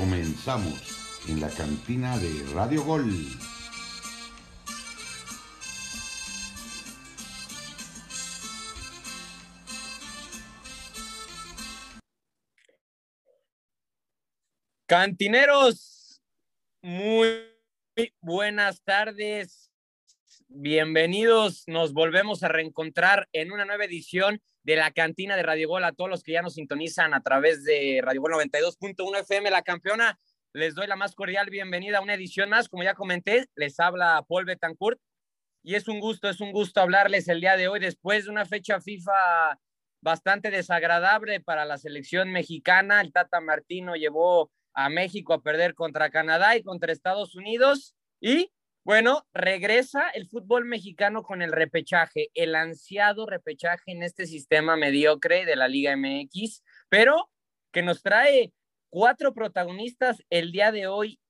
Comenzamos en la cantina de Radio Gol. Cantineros, muy buenas tardes. Bienvenidos. Nos volvemos a reencontrar en una nueva edición de la cantina de Radio Gol a todos los que ya nos sintonizan a través de Radio Gol 92.1 FM, la campeona. Les doy la más cordial bienvenida a una edición más. Como ya comenté, les habla Paul Betancourt y es un gusto, es un gusto hablarles el día de hoy después de una fecha FIFA bastante desagradable para la selección mexicana. El Tata Martino llevó a México a perder contra Canadá y contra Estados Unidos. Y bueno, regresa el fútbol mexicano con el repechaje, el ansiado repechaje en este sistema mediocre de la Liga MX, pero que nos trae cuatro protagonistas el día de hoy.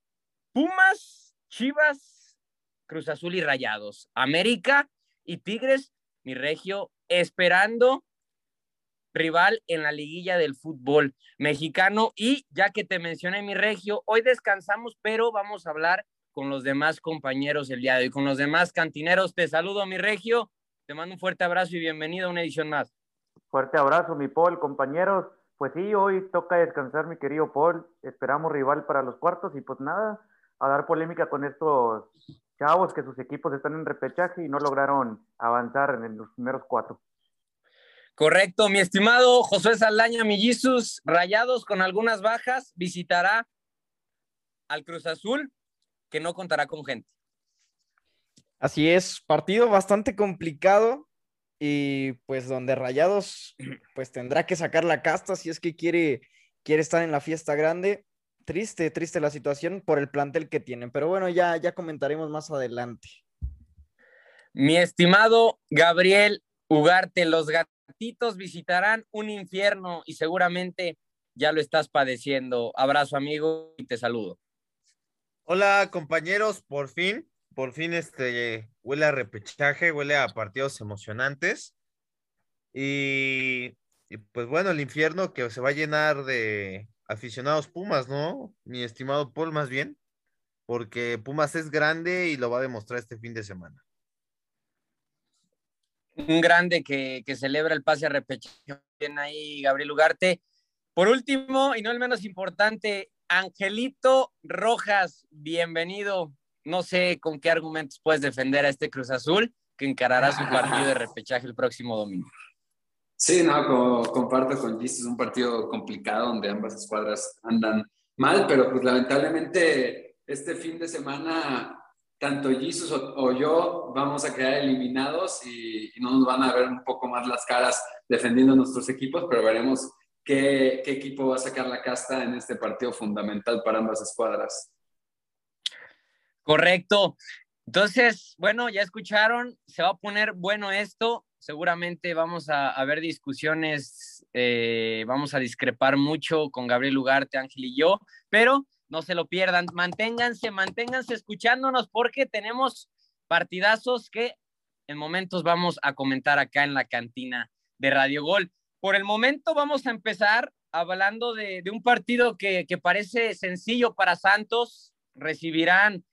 Pumas, Chivas, Cruz Azul y Rayados. América y Tigres, mi regio, esperando rival en la liguilla del fútbol mexicano. Y ya que te mencioné mi regio, hoy descansamos, pero vamos a hablar con los demás compañeros el día de hoy, con los demás cantineros. Te saludo, mi regio. Te mando un fuerte abrazo y bienvenido a una edición más. Fuerte abrazo, mi Paul, compañeros. Pues sí, hoy toca descansar, mi querido Paul. Esperamos rival para los cuartos y pues nada, a dar polémica con estos chavos que sus equipos están en repechaje y no lograron avanzar en los primeros cuatro. Correcto, mi estimado José Saldaña Millizos, Rayados con algunas bajas, visitará al Cruz Azul, que no contará con gente. Así es, partido bastante complicado y pues donde Rayados pues tendrá que sacar la casta si es que quiere, quiere estar en la fiesta grande. Triste, triste la situación por el plantel que tienen, pero bueno, ya, ya comentaremos más adelante. Mi estimado Gabriel Ugarte, los gatitos visitarán un infierno y seguramente ya lo estás padeciendo. Abrazo amigo y te saludo. Hola compañeros, por fin, por fin este huele a repechaje, huele a partidos emocionantes. Y, pues bueno, el infierno que se va a llenar de aficionados Pumas, ¿no? Mi estimado Paul, más bien, porque Pumas es grande y lo va a demostrar este fin de semana. Un grande que, que celebra el pase a repechaje. Bien ahí, Gabriel Ugarte. Por último, y no el menos importante, Angelito Rojas, bienvenido. No sé con qué argumentos puedes defender a este Cruz Azul que encarará su partido de repechaje el próximo domingo. Sí, no, co comparto con Gis, es un partido complicado donde ambas escuadras andan mal, pero pues lamentablemente este fin de semana tanto Jesus o, o, yo vamos a quedar eliminados y, y, no nos van a ver un poco más las caras defendiendo nuestros equipos, pero veremos qué, equipo va a sacar la casta en este partido fundamental para ambas escuadras. Correcto. Entonces, bueno, ya escucharon, se va a poner bueno esto. Seguramente vamos a, a ver discusiones, eh, vamos a discrepar mucho con Gabriel Ugarte, Ángel y yo, pero no se lo pierdan. Manténganse, manténganse escuchándonos porque tenemos partidazos que en momentos vamos a comentar acá en la cantina de Radio Gol. Por el momento vamos a empezar hablando de, un partido que, parece sencillo para Santos. Recibirán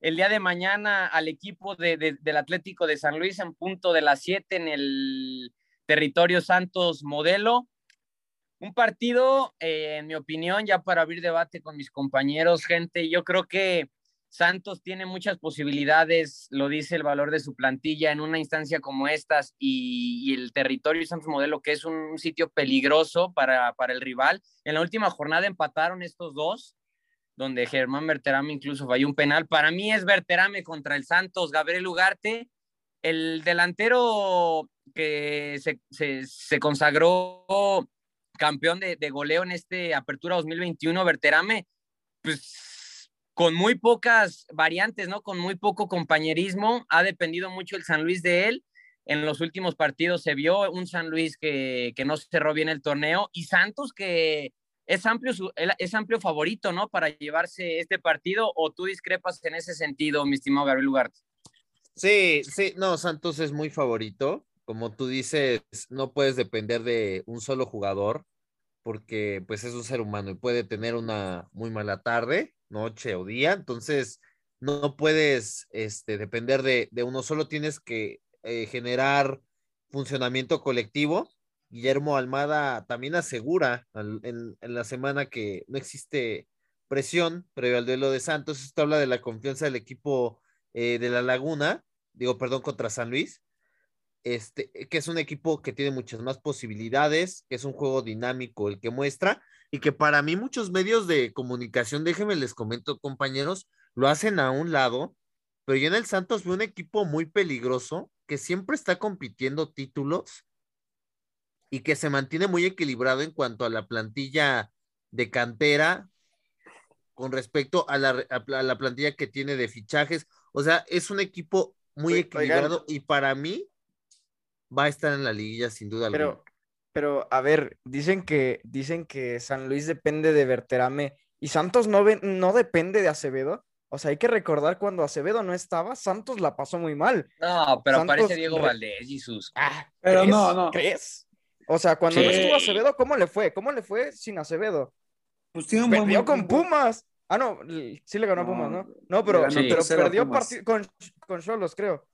el día de mañana al equipo de, de, del Atlético de San Luis en punto de las 7 en el territorio Santos Modelo. Un partido, eh, en mi opinión, ya para abrir debate con mis compañeros, gente, yo creo que Santos tiene muchas posibilidades, lo dice el valor de su plantilla en una instancia como estas y, el territorio Santos Modelo, que es un, un sitio peligroso para, para el rival. En la última jornada empataron estos dos donde Germán Berterame incluso falló un penal. Para mí es Berterame contra el Santos, Gabriel Ugarte, el delantero que se, se, se consagró campeón de, de, goleo en este Apertura 2021, Berterame, pues con muy pocas variantes, ¿no? Con muy poco compañerismo, ha dependido mucho el San Luis de él. En los últimos partidos se vio un San Luis que, que no cerró bien el torneo y Santos que es amplio, es amplio favorito, ¿no? Para llevarse este partido, o tú discrepas en ese sentido, mi estimado Gabriel Ugarte. Sí, sí, no, Santos es muy favorito. Como tú dices, no puedes depender de un solo jugador, porque pues es un ser humano y puede tener una muy mala tarde, noche o día, entonces no puedes este, depender de, de uno, solo tienes que eh, generar funcionamiento colectivo. Guillermo Almada también asegura en, la semana que no existe presión previo al duelo de Santos. Esto habla de la confianza del equipo eh, de la Laguna, digo, perdón, contra San Luis. Este, que es un equipo que tiene muchas más posibilidades, que es un juego dinámico el que muestra, y que para mí muchos medios de comunicación, déjenme les comento, compañeros, lo hacen a un lado, pero yo en el Santos veo un equipo muy peligroso que siempre está compitiendo títulos y que se mantiene muy equilibrado en cuanto a la plantilla de cantera con respecto a la, a la plantilla que tiene de fichajes. O sea, es un equipo muy equilibrado y para mí va a estar en la liguilla sin duda pero, alguna. Pero, a ver, dicen que, dicen que San Luis depende de Berterame y Santos no, no depende de Acevedo. O sea, hay que recordar cuando Acevedo no estaba, Santos la pasó muy mal. No, pero aparece Diego Valdés, Jesús. Ah, pero no, no. ¿Crees? O sea, cuando no estuvo Acevedo, ¿cómo le fue? ¿Cómo le fue sin Acevedo? Pues tiene Perdió con Pumas. Ah, no, sí le ganó a Pumas, ¿no? No, pero, pero perdió con, con Cholos, creo.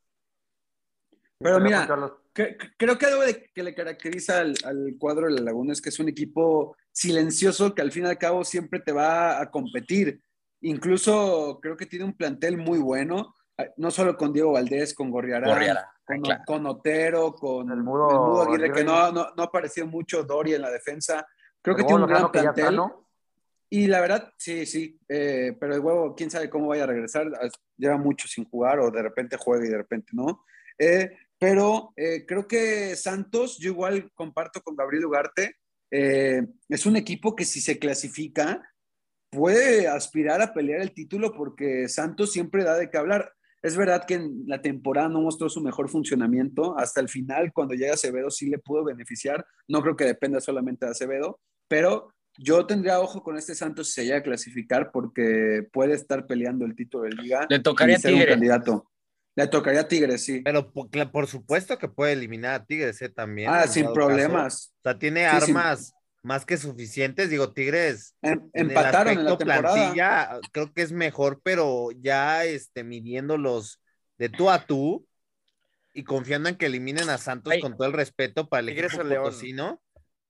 Pero mira, creo que algo que le caracteriza al, cuadro de la Laguna es que es un equipo silencioso que al fin y al cabo siempre te va a competir. Incluso creo que tiene un plantel muy bueno, no solo con Diego Valdés, con Gorriarán, con, Otero, con el Mudo, Aguirre, que no, no, no, apareció mucho Doria en la defensa. Creo que tiene un gran plantel. Y la verdad, sí, sí, eh, pero el huevo, quién sabe cómo vaya a regresar. Lleva mucho sin jugar o de repente juega y de repente no. Eh, pero eh, creo que Santos, yo igual comparto con Gabriel Ugarte, eh, es un equipo que si se clasifica puede aspirar a pelear el título porque Santos siempre da de qué hablar. Es verdad que en la temporada no mostró su mejor funcionamiento. Hasta el final, cuando llega Acevedo, sí le pudo beneficiar. No creo que dependa solamente de Acevedo, pero yo tendría ojo con este Santos si se llega a clasificar porque puede estar peleando el título de liga. Le tocaría ser un candidato. Le tocaría a Tigres, sí. Pero por, supuesto que puede eliminar a Tigres ¿eh? también. Ah, sin problemas. O sea, tiene armas más que suficientes. Digo, Tigres. Em, empataron en, la temporada. Plantilla, creo que es mejor, pero ya este, midiéndolos de tú a tú y confiando en que eliminen a Santos con todo el respeto para el Tigres equipo potosino,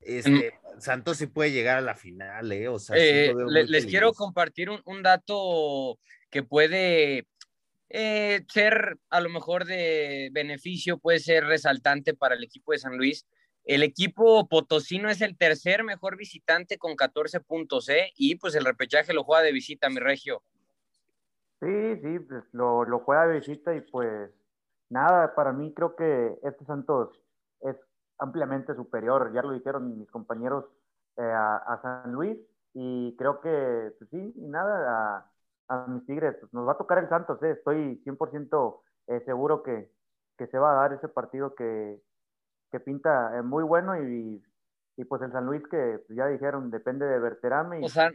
este, mm. Santos sí puede llegar a la final, ¿eh? O sea, eh, les quiero compartir un, un dato que puede eh, ser a lo mejor de beneficio, puede ser resaltante para el equipo de San Luis. El equipo potosino es el tercer mejor visitante con 14 puntos, ¿eh? Y pues el repechaje lo juega de visita, mi regio. Sí, sí, pues lo, lo juega de visita y pues nada, para mí creo que este Santos es ampliamente superior, ya lo dijeron mis compañeros eh, a, San Luis y creo que, pues sí, y nada, a, a mis Tigres. Pues, nos va a tocar el Santos, ¿eh? estoy 100% eh, seguro que, que, se va a dar ese partido que, que pinta eh, muy bueno y, y, pues el San Luis que pues, ya dijeron depende de Berterame. Y... O sea,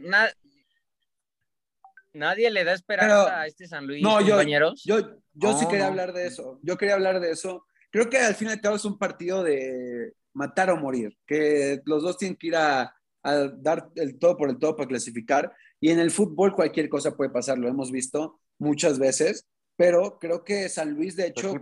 nadie le da esperanza a este San Luis, no, compañeros. Yo, yo, yo sí quería hablar de eso, yo quería hablar de eso. Creo que al fin y al cabo es un partido de matar o morir, que los dos tienen que ir a, a dar el todo por el todo para clasificar. Y en el fútbol cualquier cosa puede pasar, lo hemos visto muchas veces, pero creo que San Luis, de hecho,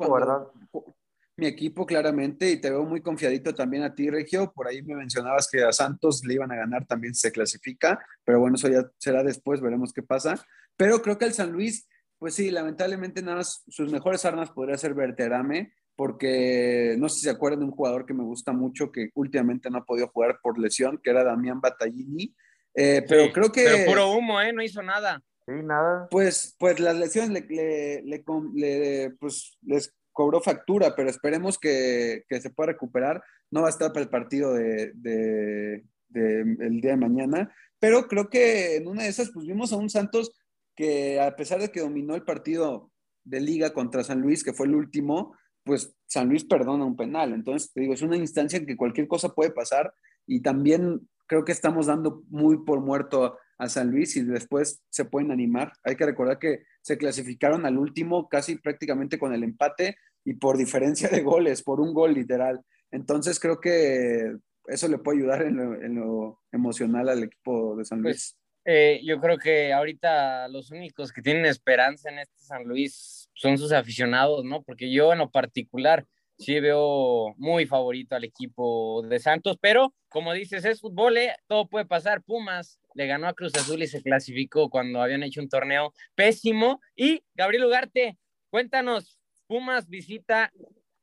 mi equipo claramente, y te veo muy confiadito también a ti, Regio, por ahí me mencionabas que a Santos le iban a ganar, también se clasifica, pero bueno, eso ya será después, veremos qué pasa. Pero creo que el San Luis, pues sí, lamentablemente nada más sus mejores armas podría ser Verterame, porque no sé si se acuerdan de un jugador que me gusta mucho, que últimamente no ha podido jugar por lesión, que era Damián Battaglini, eh, pero creo que. Pero puro humo, ¿eh? No hizo nada. Sí, nada. Pues, pues las lesiones le, le, pues, les cobró factura, pero esperemos que, que, se pueda recuperar. No va a estar para el partido de, de, de, el día de mañana, pero creo que en una de esas, pues vimos a un Santos que a pesar de que dominó el partido de liga contra San Luis, que fue el último, pues San Luis perdona un penal. Entonces, te digo, es una instancia en que cualquier cosa puede pasar y también creo que estamos dando muy por muerto a San Luis y después se pueden animar. Hay que recordar que se clasificaron al último casi prácticamente con el empate y por diferencia de goles, por un gol literal. Entonces creo que eso le puede ayudar en lo, emocional al equipo de San Luis. Pues, eh, yo creo que ahorita los únicos que tienen esperanza en este San Luis son sus aficionados, ¿no? Porque yo en lo particular sí veo muy favorito al equipo de Santos, pero como dices, es fútbol, ¿eh? todo puede pasar. Pumas le ganó a Cruz Azul y se clasificó cuando habían hecho un torneo pésimo. Y Gabriel Ugarte, cuéntanos, Pumas visita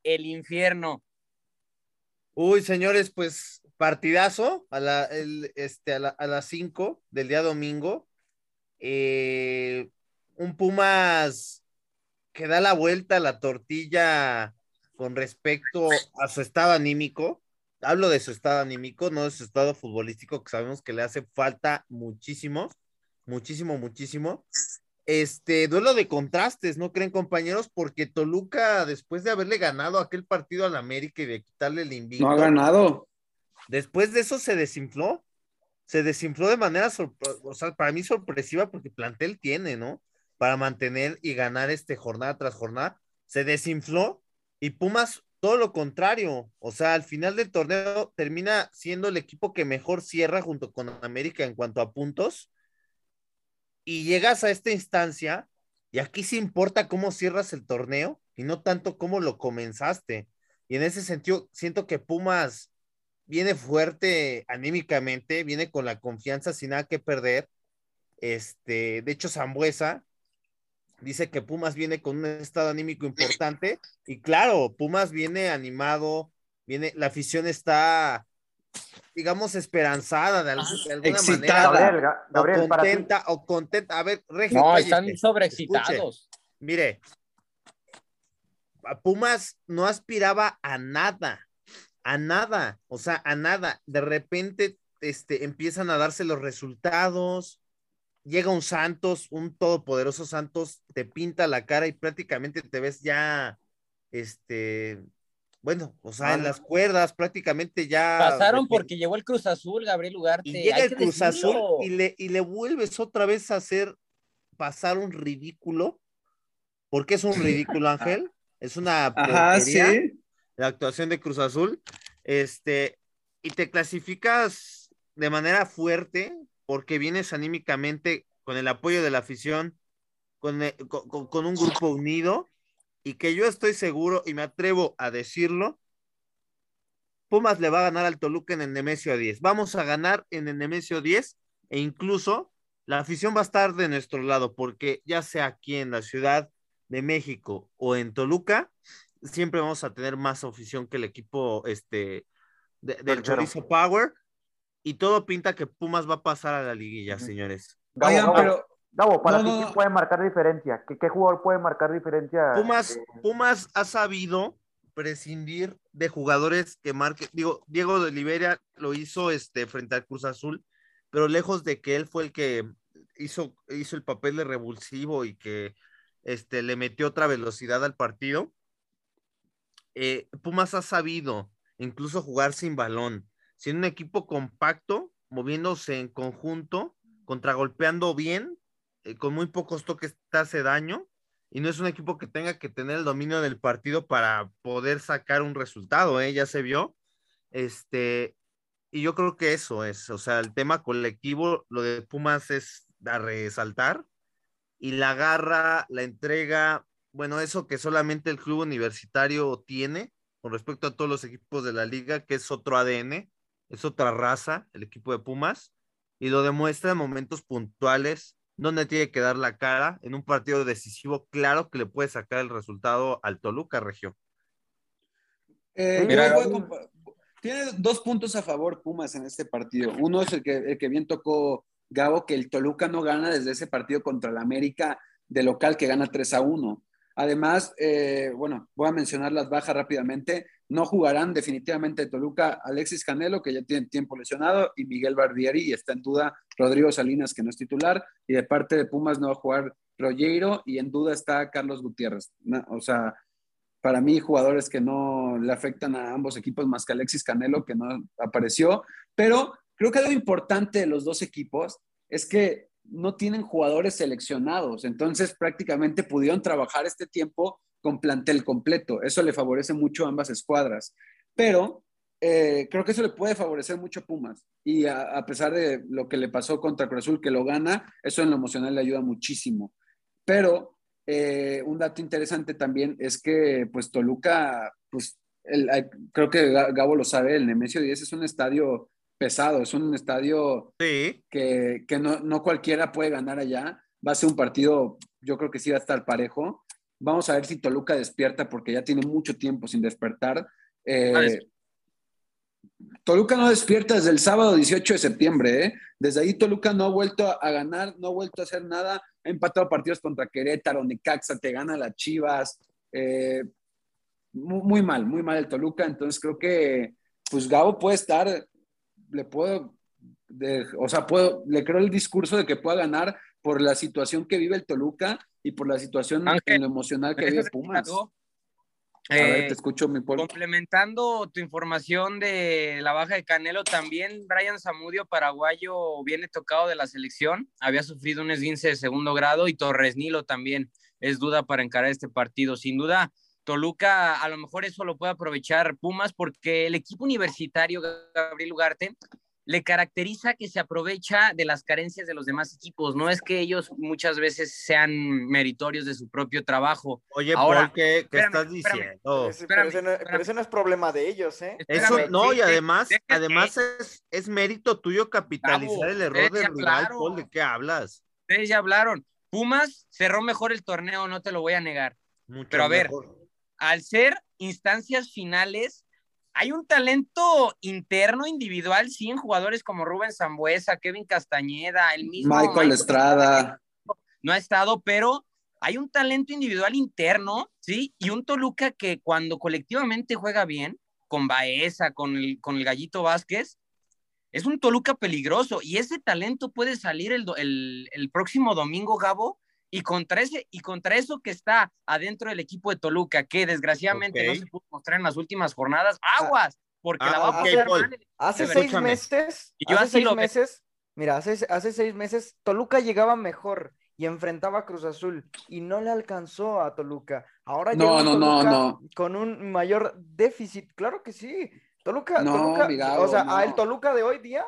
el infierno. Uy, señores, pues partidazo a, la, este, a, las 5 del día domingo. Eh, un Pumas que da la vuelta a la tortilla con respecto a su estado anímico. Hablo de su estado anímico, no de su estado futbolístico, que sabemos que le hace falta muchísimo, muchísimo, muchísimo. Este duelo de contrastes, ¿no creen, compañeros? Porque Toluca, después de haberle ganado aquel partido al América y de quitarle el invito. No ha ganado. Después de eso se desinfló. Se desinfló de manera, o sea, para mí sorpresiva porque plantel tiene, ¿no? Para mantener y ganar este jornada tras jornada. Se desinfló y Pumas todo lo contrario. O sea, al final del torneo termina siendo el equipo que mejor cierra junto con América en cuanto a puntos y llegas a esta instancia y aquí sí importa cómo cierras el torneo y no tanto cómo lo comenzaste. Y en ese sentido, siento que Pumas viene fuerte anímicamente, viene con la confianza sin nada que perder. Este, de hecho, Zambuesa dice que Pumas viene con un estado anímico importante y claro, Pumas viene animado, viene, la afición está digamos, esperanzada de, alguna manera. o contenta, o contenta. A ver, Regio, No, están sobreexcitados. Mire, Pumas no aspiraba a nada, a nada, o sea, a nada. De repente este, empiezan a darse los resultados, llega un Santos, un todopoderoso Santos, te pinta la cara y prácticamente te ves ya, este, bueno, o sea, en las cuerdas prácticamente ya. Pasaron porque llegó el Cruz Azul, Gabriel Ugarte. Y llega el Cruz Azul y le, y le vuelves otra vez a hacer pasar un ridículo. porque es un ridículo, Ángel? Es una Ajá, sí. la actuación de Cruz Azul. Este, y te clasificas de manera fuerte porque vienes anímicamente con el apoyo de la afición, con, con un grupo unido y que yo estoy seguro y me atrevo a decirlo, Pumas le va a ganar al Toluca en el Nemesio 10. Vamos a ganar en el Nemesio 10 e incluso la afición va a estar de nuestro lado porque ya sea aquí en la Ciudad de México o en Toluca, siempre vamos a tener más afición que el equipo este, del Chorizo Power y todo pinta que Pumas va a pasar a la liguilla, señores. pero Gabo, para ti, ¿quién puede marcar diferencia? ¿Qué, jugador puede marcar diferencia? Pumas, Pumas ha sabido prescindir de jugadores que marquen. Digo, Diego de Liberia lo hizo este, frente al Cruz Azul, pero lejos de que él fue el que hizo, hizo el papel de revulsivo y que este, le metió otra velocidad al partido. Eh, Pumas ha sabido incluso jugar sin balón, siendo un equipo compacto, moviéndose en conjunto, contragolpeando bien eh, con muy pocos toques te hace daño y no es un equipo que tenga que tener el dominio del partido para poder sacar un resultado, ¿eh? ya se vio. Este, y yo creo que eso es, o sea, el tema colectivo, lo de Pumas es a resaltar y la garra, la entrega, bueno, eso que solamente el club universitario tiene con respecto a todos los equipos de la liga, que es otro ADN, es otra raza, el equipo de Pumas, y lo demuestra en momentos puntuales donde tiene que dar la cara en un partido decisivo, claro que le puede sacar el resultado al Toluca, Regio. Eh, tiene dos puntos a favor Pumas en este partido. Uno es el que, el que bien tocó Gabo, que el Toluca no gana desde ese partido contra el América de local que gana 3 a 1. Además, eh, bueno, voy a mencionar las bajas rápidamente. No jugarán definitivamente Toluca Alexis Canelo, que ya tiene tiempo lesionado, y Miguel Bardieri, y está en duda Rodrigo Salinas, que no es titular. Y de parte de Pumas no va a jugar Rollero, y en duda está Carlos Gutiérrez. o sea, para mí, jugadores que no le afectan a ambos equipos más que Alexis Canelo, que no apareció. Pero creo que algo importante de los dos equipos es que no tienen jugadores seleccionados, entonces prácticamente pudieron trabajar este tiempo con plantel completo. Eso le favorece mucho a ambas escuadras. Pero eh, creo que eso le puede favorecer mucho a Pumas. Y a, pesar de lo que le pasó contra Cruz Azul, que lo gana, eso en lo emocional le ayuda muchísimo. Pero eh, un dato interesante también es que, pues, Toluca, pues, creo que Gabo lo sabe, el Nemesio 10 es un estadio pesado, es un estadio que, no, no, cualquiera puede ganar allá. Va a ser un partido, yo creo que sí va a estar parejo. Vamos a ver si Toluca despierta porque ya tiene mucho tiempo sin despertar. Eh, Toluca no despierta desde el sábado 18 de septiembre, ¿eh? Desde ahí Toluca no ha vuelto a ganar, no ha vuelto a hacer nada. Ha empatado partidos contra Querétaro, Necaxa, te gana las Chivas. Eh, muy, mal, muy mal el Toluca. Entonces creo que, pues Gabo puede estar, le puedo, o sea, puedo, le creo el discurso de que pueda ganar por la situación que vive el Toluca y por la situación en lo emocional que vive Pumas. Eh, te escucho, mi Complementando tu información de la baja de Canelo, también Brian Zamudio, paraguayo, viene tocado de la selección. Había sufrido un esguince de segundo grado y Torres Nilo también es duda para encarar este partido. Sin duda, Toluca a lo mejor eso lo puede aprovechar Pumas porque el equipo universitario Gabriel Ugarte le caracteriza que se aprovecha de las carencias de los demás equipos. No es que ellos muchas veces sean meritorios de su propio trabajo. Oye, Ahora, ¿qué, estás diciendo? pero, ese no, es problema de ellos, ¿eh? Eso no, y además, además es, es, mérito tuyo capitalizar el error del rival, Paul, ¿de qué hablas? Ustedes ya hablaron. Pumas cerró mejor el torneo, no te lo voy a negar. pero a ver, al ser instancias finales, hay un talento interno, individual, sí, en jugadores como Rubén Zambuesa, Kevin Castañeda, el mismo. Michael, Estrada. No ha estado, pero hay un talento individual interno, ¿sí? Y un Toluca que cuando colectivamente juega bien, con Baeza, con el, con el Gallito Vázquez, es un Toluca peligroso. Y ese talento puede salir el, el, el próximo domingo, Gabo, y contra, ese, y contra eso que está adentro del equipo de Toluca, que desgraciadamente no se pudo mostrar en las últimas jornadas, ah, aguas, porque la va a pasar Hace seis meses, y yo hace seis meses, mira, hace, hace seis meses, Toluca llegaba mejor y enfrentaba a Cruz Azul y no le alcanzó a Toluca. Ahora no, no, no, no. con un mayor déficit, claro que sí. Toluca, Toluca o sea, a el Toluca de hoy día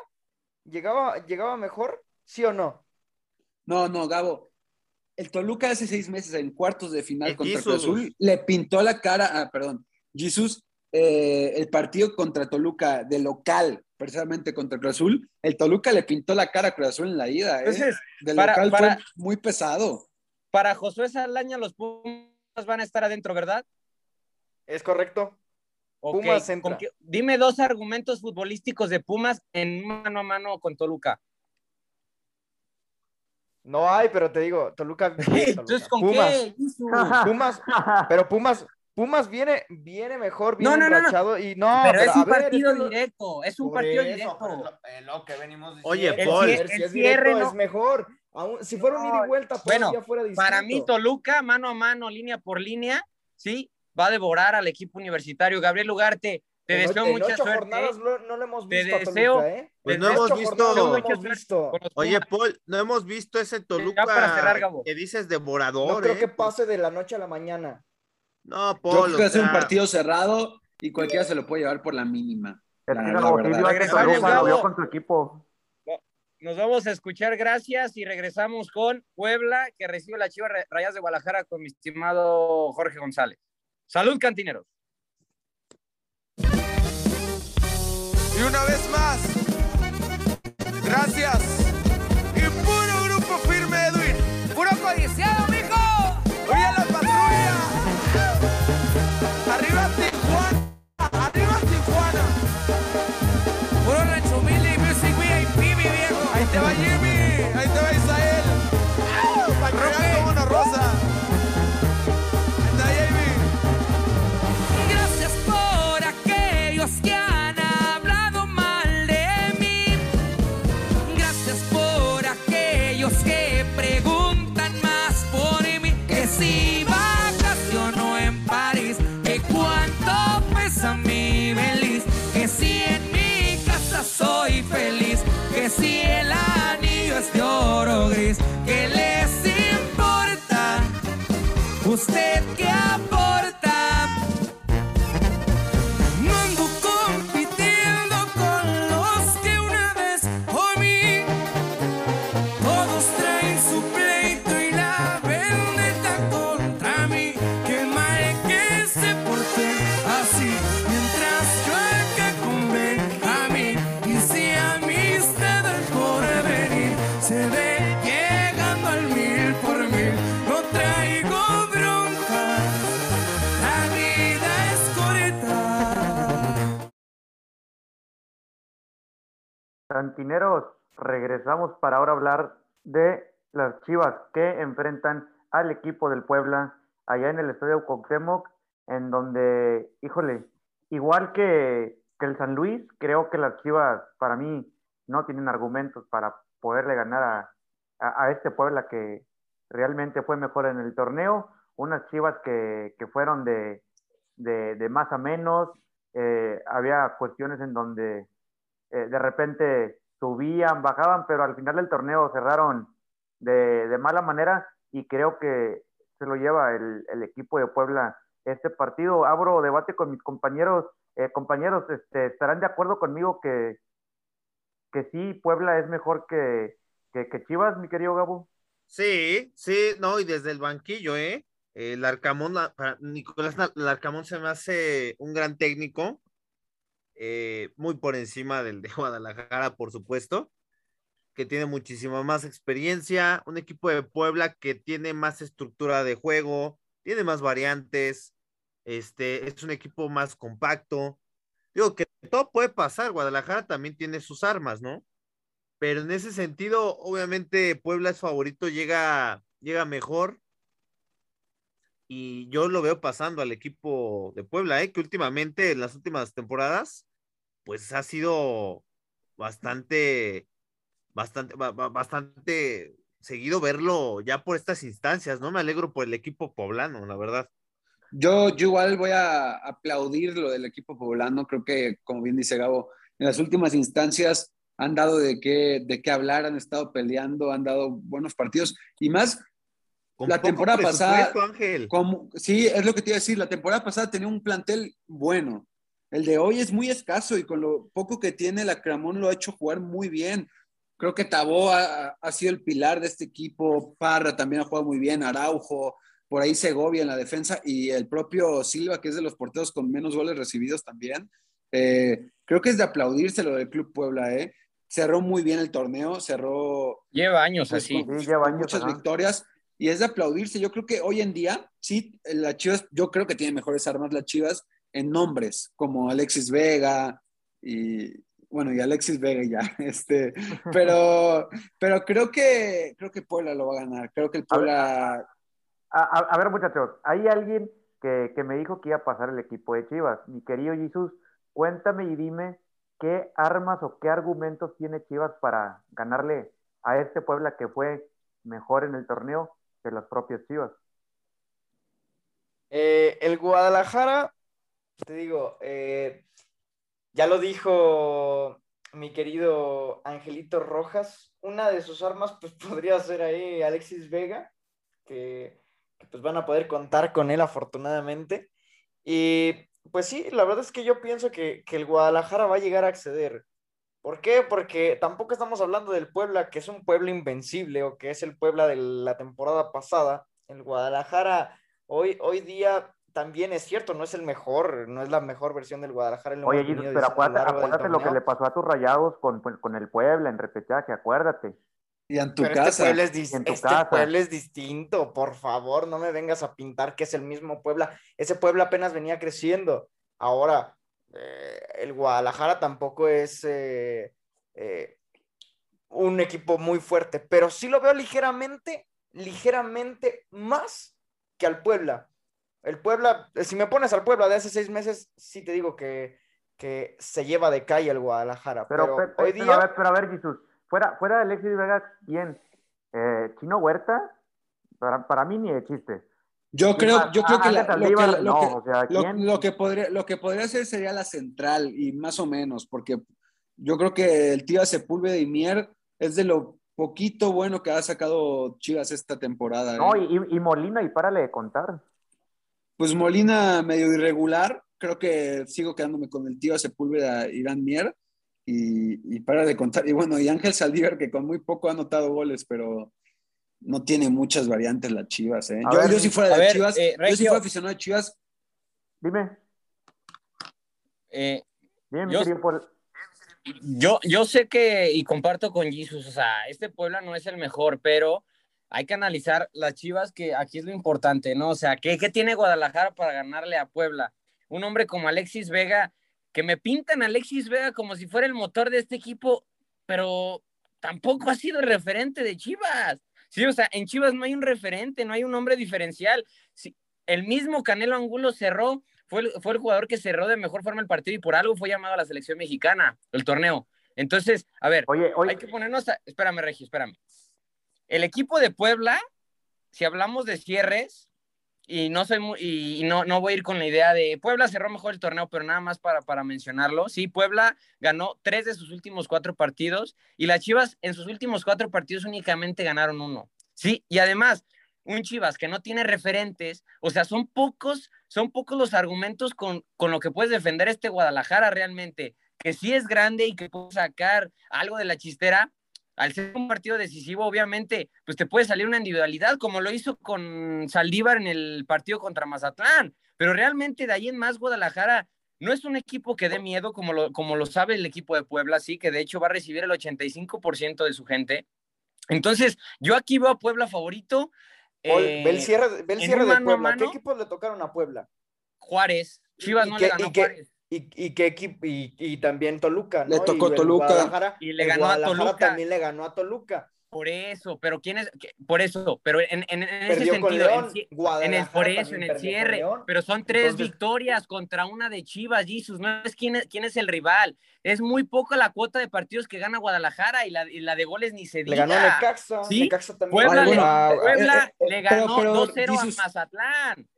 llegaba, llegaba mejor, ¿sí o no? No, no, Gabo, el Toluca hace seis meses en cuartos de final contra Cruz Azul le pintó la cara, ah, perdón, Jesús, eh, el partido contra Toluca de local, precisamente contra Cruz Azul, el Toluca le pintó la cara a Cruz Azul en la ida. ¿eh? de local fue muy pesado. Para Josué Salaña, los Pumas van a estar adentro, ¿verdad? Es correcto. Pumas entra. dime dos argumentos futbolísticos de Pumas en mano a mano con Toluca. No hay, pero te digo, Toluca. Entonces, ¿con Pumas, Pumas, pero Pumas, Pumas viene, viene mejor, viene no, no, no, y no. Pero, es un partido directo, es un partido directo. Lo, que venimos Oye, Paul, el, si es cierre es mejor. si fuera un ida y vuelta, pues bueno, fuera distinto. Para mí, Toluca, mano a mano, línea por línea, sí, va a devorar al equipo universitario. Gabriel Ugarte, te deseo mucha suerte. jornadas no, no, lo hemos visto. Te deseo. ¿eh? Pues no hemos visto. Oye, Paul, no hemos visto ese Toluca que dices devorador. No creo ¿eh? que pase de la noche a la mañana. No, Paul. Yo creo que es un partido cerrado y cualquiera se lo puede llevar por la mínima. regresamos con tu equipo. Nos vamos a escuchar, gracias, y regresamos con Puebla, que recibe la Chiva Rayas de Guadalajara con mi estimado Jorge González. Salud, cantineros. Y una vez más, gracias. Cantineros, regresamos para ahora hablar de las Chivas que enfrentan al equipo del Puebla allá en el Estadio Cuauhtémoc, en donde, híjole, igual que, el San Luis, creo que las Chivas para mí no tienen argumentos para poderle ganar a, este Puebla que realmente fue mejor en el torneo, unas Chivas que, fueron de, de, más a menos, eh, había cuestiones en donde eh, de repente subían, bajaban, pero al final del torneo cerraron de, mala manera y creo que se lo lleva el, equipo de Puebla este partido. Abro debate con mis compañeros. Eh, compañeros, este, ¿estarán de acuerdo conmigo que, que sí, Puebla es mejor que, que, Chivas, mi querido Gabo? Sí, sí, no, y desde el banquillo, ¿eh? El Arcamón, Nicolás Larcamón se me hace un gran técnico, eh, muy por encima del de Guadalajara, por supuesto, que tiene muchísima más experiencia, un equipo de Puebla que tiene más estructura de juego, tiene más variantes, este, es un equipo más compacto. Digo que todo puede pasar, Guadalajara también tiene sus armas, ¿no? Pero en ese sentido, obviamente Puebla es favorito, llega, llega mejor, y yo lo veo pasando al equipo de Puebla, ¿eh? que últimamente en las últimas temporadas pues ha sido bastante, bastante, bastante seguido verlo ya por estas instancias, ¿no? Me alegro por el equipo poblano, la verdad. Yo, yo igual voy a aplaudir lo del equipo poblano, creo que, como bien dice Gabo, en las últimas instancias han dado de qué, de qué hablar, han estado peleando, han dado buenos partidos y más la temporada pasada, Como, sí, es lo que te iba a decir, la temporada pasada tenía un plantel bueno, el de hoy es muy escaso y con lo poco que tiene, la Cramón lo ha hecho jugar muy bien. Creo que Tabó ha, sido el pilar de este equipo. Parra también ha jugado muy bien. Araujo, por ahí Segovia en la defensa y el propio Silva, que es de los porteros con menos goles recibidos también. Eh, creo que es de aplaudirse lo del Club Puebla, ¿eh? Cerró muy bien el torneo, cerró. Lleva años pues, así. lleva muchas victorias y es de aplaudirse. Yo creo que hoy en día, sí, la Chivas, yo creo que tiene mejores armas las Chivas en nombres, como Alexis Vega y bueno, y Alexis Vega ya, este, pero, pero creo que creo que Puebla lo va a ganar, creo que el Puebla... A ver, muchachos, hay alguien que, me dijo que iba a pasar el equipo de Chivas. Mi querido Jesús, cuéntame y dime qué armas o qué argumentos tiene Chivas para ganarle a este Puebla que fue mejor en el torneo que los propios Chivas. Eh, el Guadalajara te digo, eh, ya lo dijo mi querido Angelito Rojas, una de sus armas pues podría ser ahí Alexis Vega, que, pues van a poder contar con él afortunadamente. Y pues sí, la verdad es que yo pienso que, que el Guadalajara va a llegar a acceder. ¿Por qué? Porque tampoco estamos hablando del Puebla, que es un pueblo invencible o que es el Puebla de la temporada pasada. El Guadalajara hoy, hoy día también es cierto, no es el mejor, no es la mejor versión del Guadalajara. Oye, pero acuérdate, lo que le pasó a tus rayados con, con el Puebla en repechaje, acuérdate. Y en tu este casa. Este, pueblo es, este pueblo es distinto, por favor, no me vengas a pintar que es el mismo Puebla. Ese Puebla apenas venía creciendo. Ahora, eh, el Guadalajara tampoco es eh, eh, un equipo muy fuerte, pero sí lo veo ligeramente, ligeramente más que al Puebla. El Puebla, si me pones al Puebla de hace seis meses, sí te digo que, que se lleva de calle el Guadalajara. Pero, hoy día. a ver, pero a ver, Jesús, fuera, fuera de Alexis Vega, ¿quién? Eh, ¿Chino Huerta? Para, para mí ni de chiste. Yo creo, yo creo que, lo, que, podría, lo que podría hacer sería la central y más o menos, porque yo creo que el tío Sepúlveda y Mier es de lo poquito bueno que ha sacado Chivas esta temporada. No, ¿eh? y, y Molina, y párale de contar. Pues Molina medio irregular, creo que sigo quedándome con el tío Sepúlveda Irán Mier y, para de contar. Y bueno, y Ángel Saldívar que con muy poco ha anotado goles, pero no tiene muchas variantes las Chivas. ¿eh? Yo, si fuera de Chivas, eh, yo si fuera aficionado de Chivas. Dime. Eh, yo, yo sé que, y comparto con Jesus, o sea, este pueblo no es el mejor, pero hay que analizar las Chivas, que aquí es lo importante, ¿no? O sea, ¿qué, tiene Guadalajara para ganarle a Puebla? Un hombre como Alexis Vega, que me pintan a Alexis Vega como si fuera el motor de este equipo, pero tampoco ha sido referente de Chivas. Sí, o sea, en Chivas no hay un referente, no hay un hombre diferencial. Sí, el mismo Canelo Angulo cerró, fue el, fue el jugador que cerró de mejor forma el partido y por algo fue llamado a la selección mexicana, el torneo. Entonces, a ver, Oye, oye, hay que ponernos, a- espérame, Regio, espérame. El equipo de Puebla, si hablamos de cierres, y no soy muy, y, no, no voy a ir con la idea de Puebla cerró mejor el torneo, pero nada más para, para mencionarlo. Sí, Puebla ganó tres de sus últimos cuatro partidos y las Chivas en sus últimos cuatro partidos únicamente ganaron uno. Sí, y además, un Chivas que no tiene referentes, o sea, son pocos, son pocos los argumentos con, con lo que puedes defender este Guadalajara realmente, que sí es grande y que puede sacar algo de la chistera, al ser un partido decisivo, obviamente, pues te puede salir una individualidad, como lo hizo con Saldívar en el partido contra Mazatlán. Pero realmente de ahí en más, Guadalajara no es un equipo que dé miedo, como lo, como lo sabe el equipo de Puebla, sí, que de hecho va a recibir el 85% de su gente. Entonces, yo aquí veo a Puebla favorito. Paul, eh, ve el cierre, ve el de mano Puebla. ¿Qué equipos le tocaron a Puebla? Juárez. Chivas ¿Y no le ganó a Juárez. ¿Y, y qué equipo? Y, y también Toluca, ¿no? Le tocó y Toluca. Y le ganó a Toluca. también le ganó a Toluca. Por eso, pero ¿quién es? Por eso, pero en, en- en ese sentido, en León. ci- en el, por eso, en el cierre, pero son tres Entonces- victorias contra una de Chivas, Jesus, no es quién, es quién es el rival, es muy poca la cuota de partidos que gana Guadalajara y la, y la de goles ni se Le diga. ganó a Necaxa. Sí, Necaxa también. Puebla, Ay, le, bueno, Puebla eh, eh, le ganó pero, 2-0 Jesus- a Mazatlán.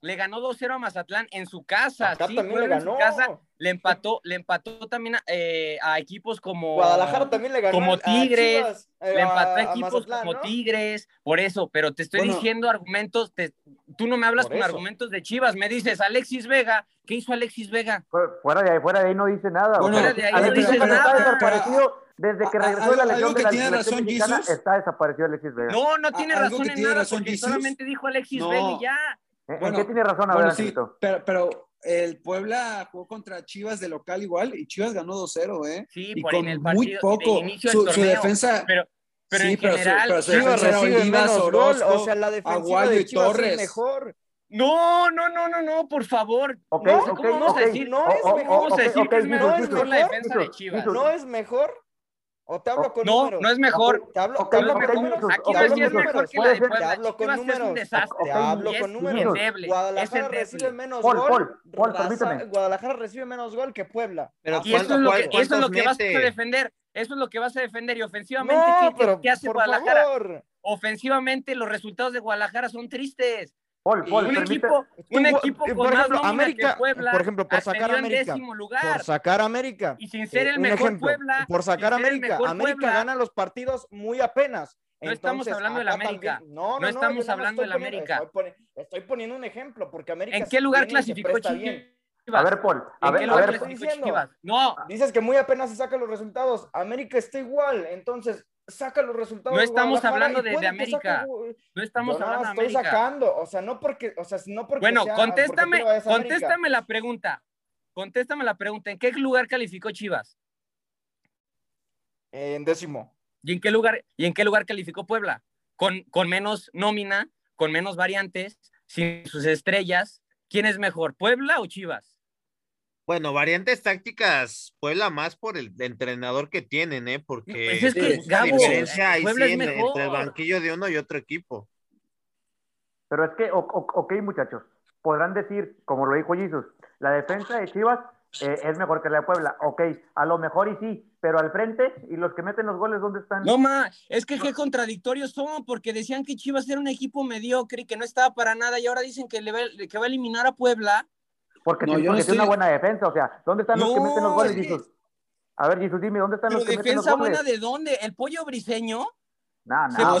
Le ganó 2-0 a Mazatlán en su casa. Acá sí, también le Puebla en su ganó. casa le empató, le empató también a, eh, a equipos como Guadalajara también le ganó como a- a Tigres, Chivas, eh, le empató a a equipos Mazatlán, como ¿no? Tigres, por eso, pero te estoy Bueno. diciendo argumentos, te- tú no me hablas con eso. argumentos de Chivas, me dices Alexis Vega, ¿qué hizo Alexis Vega? fu- fuera de ahí, fuera de ahí no dice nada. Bueno, Fuera de ahí Alexis no está nada. desaparecido desde que A- a- regresó de la algo de que la tiene razón, mexicana, Jesus. está desaparecido Alexis Vega. No, no tiene razón en tiene nada, razón, porque Jesus. solamente dijo Alexis No. Vega y ya. ¿En- ¿En Bueno, qué tiene razón? A ver, sí, pero, pero el Puebla jugó contra Chivas de local igual y Chivas ganó 2-0, ¿eh? Sí, y por con en el muy poco. de inicio Su, su defensa, pero, pero sí, en pero su- general, pero su Chivas defensa era recibe Olivas, menos gol, o sea, la defensiva Aguayo de y Chivas Torres. es mejor. No, no, no, no, no, por favor. No, ¿cómo vamos a decir? No es mejor. ¿Cómo vamos a ok, decir ok, que es mejor la defensa de Chivas? ¿No es mejor? ¿O te hablo con No, números? no es mejor. Te hablo, Ok, te hablo ok, con números. Aquí ok, va a decir es mejor que la de Puebla. Te hablo con Chivas es un números. Te hablo con números. Guadalajara recibe menos Paul, gol. Paul, Paul, Raza- permíteme. Guadalajara recibe menos gol que Puebla. Pero Y eso es lo que, ¿Cuántos eso es lo que vas a defender. Eso es lo que vas a defender. Y ofensivamente, No, ¿qué, qué- pero qué hace por Guadalajara? favor. Ofensivamente, los resultados de Guadalajara son tristes. Paul, Paul, un permite- equipo, un equipo eh, con por más ejemplo, América, que Puebla, por ejemplo, por sacar América. Por sacar América. y sin ser Eh, el mejor ejemplo, Puebla, por sacar América, América Puebla, gana los partidos muy apenas. No estamos hablando del América. también- no, no, No estamos más hablando del América. Estoy, poni- estoy poniendo un ejemplo, porque América ¿En qué lugar clasificó Chivas? bien. A ver, Paul, a ¿En ver, qué a ver, estoy diciendo. No, Dices que muy apenas se sacan los resultados. América está igual, entonces saca los resultados. No estamos hablando de- América. no estamos hablando de estoy América. sacando, o sea, no porque, o sea, no porque Bueno, sea- contéstame, porque contéstame la pregunta. Contéstame la pregunta. ¿En qué lugar calificó Chivas? En décimo. ¿Y en qué lugar, y en qué lugar calificó Puebla? Con, con menos nómina, con menos variantes, sin sus estrellas. ¿Quién es mejor, Puebla o Chivas? Bueno, variantes tácticas, Puebla más por el entrenador que tienen, ¿eh? Porque Pues es que, hay Gabo, diferencia ahí Puebla sí es en- mejor. entre el banquillo de uno y otro equipo. Pero es que, o- o- ok, muchachos, podrán decir, como lo dijo Jesus, la defensa de Chivas eh, es mejor que la de Puebla. Ok, a lo mejor y sí, pero al frente, ¿y los que meten los goles dónde están? No, ma, es que qué contradictorios son, porque decían que Chivas era un equipo mediocre y que no estaba para nada, y ahora dicen que, le va, que va a eliminar a Puebla. Porque No, tiene, porque tiene una buena defensa. O sea, ¿dónde están los que meten los goles, que- Jesus? A ver, Jesus, dime, ¿dónde están los que meten los defensa goles? buena de dónde? ¿El pollo briseño? No, no.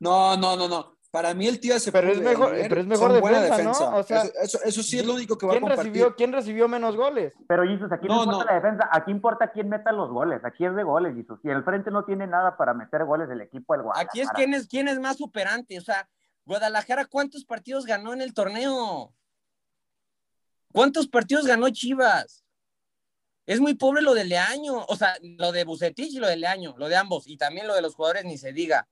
No, no, no, no, no. Para mí el tío se Pero es mejor- pero es mejor defensa, ¿no? O sea, eso, eso, eso sí es lo único que va a ¿Quién compartir. recibió, ¿Quién recibió menos goles? Pero Jesus, aquí no, No, importa no. la defensa, aquí importa quién meta los goles. Aquí es de goles, Jesus. Y el frente no tiene nada para meter goles del equipo del Guadalajara. Aquí es quién es, quién es más operante. O sea, Guadalajara, ¿cuántos partidos ganó en el torneo? ¿Cuántos partidos ganó Chivas? Es muy pobre lo de Leaño. O sea, lo de Bucetich y lo de Leaño, lo de ambos. Y también lo de los jugadores, ni se diga.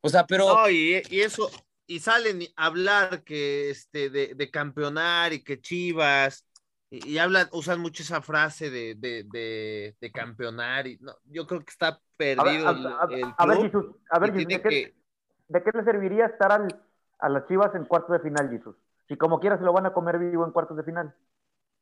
O sea, pero. No, y, y eso, y salen a hablar que este de, de campeonar y que Chivas, y, hablan, usan mucho esa frase de, de, de, campeonar. Y, no, yo creo que está perdido a ver, a, ver, Jesús, a ver, ¿de, qué, ¿de, qué, le serviría estar al, a las Chivas en cuartos de final, Jesús? Si como quiera se lo van a comer vivo en cuartos de final.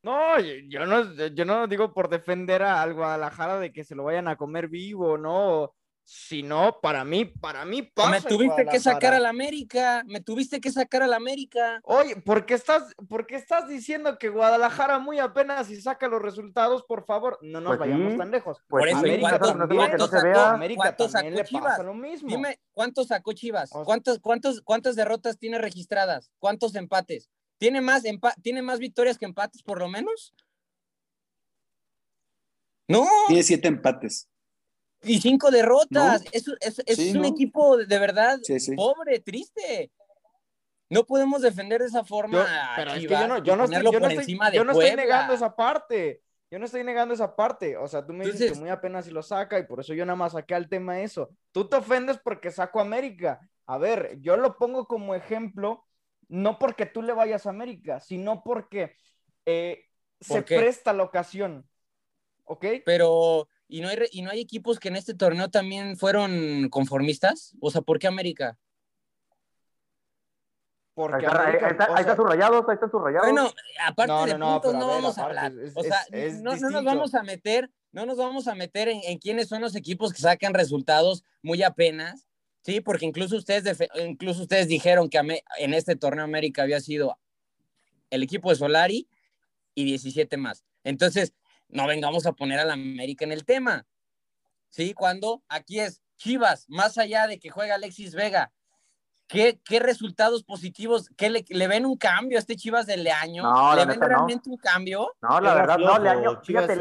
No, yo no, yo no digo por defender al Guadalajara de que se lo vayan a comer vivo, no. Si no, para mí, para mí pasa. Me tuviste que sacar al América, me tuviste que sacar al América. Oye, ¿por qué estás, porque estás diciendo que Guadalajara muy apenas si saca los resultados, por favor? No nos pues vayamos tan lejos. Pues por eso, América, ¿cuánto, sacó, América sacó Chivas? Lo mismo. Dime, ¿cuántos sacó Chivas? ¿Cuántos, cuántos, ¿Cuántas derrotas tiene registradas? ¿Cuántos empates? ¿Tiene más, ¿Tiene más victorias que empates, por lo menos? No. Tiene siete empates. Y cinco derrotas. Es, un equipo de verdad pobre, triste. No podemos defender de esa forma. pero es que yo no, yo no estoy, yo no estoy, yo no estoy negando esa parte. Yo no estoy negando esa parte. O sea, tú me dices que muy apenas si lo saca y por eso yo nada más saqué al tema eso. Tú te ofendes porque saco a América. A ver, yo lo pongo como ejemplo, no porque tú le vayas a América, sino porque eh, se presta la ocasión. ¿Ok? Pero ¿Y no, hay, ¿Y no hay equipos que en este torneo también fueron conformistas? O sea, ¿por qué América? Porque ahí, está, ahí, están sus rayados, ahí están sus rayados. Bueno, aparte de puntos no vamos a hablar. o sea, no, no, nos vamos a meter, no nos vamos a meter en, en, quiénes son los equipos que sacan resultados muy apenas, sí, porque incluso ustedes, incluso ustedes dijeron que en este torneo América había sido el equipo de Solari y 17 más. Entonces, no vengamos a poner a la América en el tema. ¿Sí? Cuando aquí es Chivas, más allá de que juega Alexis Vega, ¿qué, qué resultados positivos? ¿Qué le, le, ven un cambio a este Chivas de Leaño? No, ¿Le ven realmente un cambio? No, la verdad, no, Leaño, fíjate,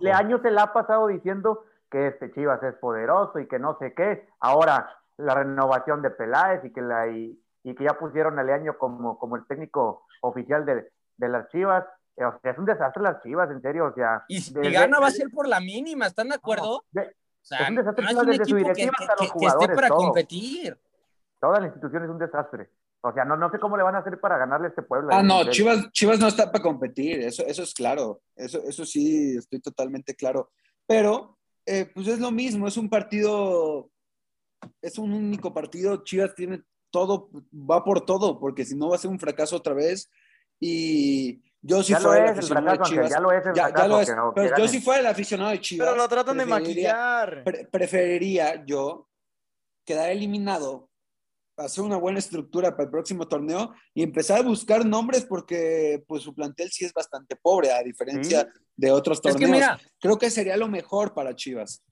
Leaño se la ha pasado diciendo que este Chivas es poderoso y que no sé qué. Ahora, la renovación de Peláez y que, la, y, que ya pusieron a Leaño como, como el técnico oficial de, de las Chivas, o sea, es un desastre las chivas, en serio. O sea, y si gana va a ser por la mínima, ¿están de acuerdo? o sea, es un desastre no es desde su directiva que, hasta los jugadores. Que esté para competir. Toda la institución es un desastre. O sea, no, no sé cómo le van a hacer para ganarle a este pueblo. Ah, no, Chivas, Chivas no está para competir, eso, eso es claro. Eso, eso sí, estoy totalmente claro. Pero, eh, pues es lo mismo, es un partido, es un único partido. Chivas tiene todo, va por todo, porque si no va a ser un fracaso otra vez. Y, yo sí fuera el aficionado de Chivas. Ya lo es, el ya, ya lo es. pero yo sí fuera el aficionado de Chivas. Pero lo tratan de maquillar. preferiría yo quedar eliminado, hacer una buena estructura para el próximo torneo y empezar a buscar nombres porque pues su plantel sí es bastante pobre a diferencia de otros torneos. Es que mira, Creo que sería lo mejor para Chivas.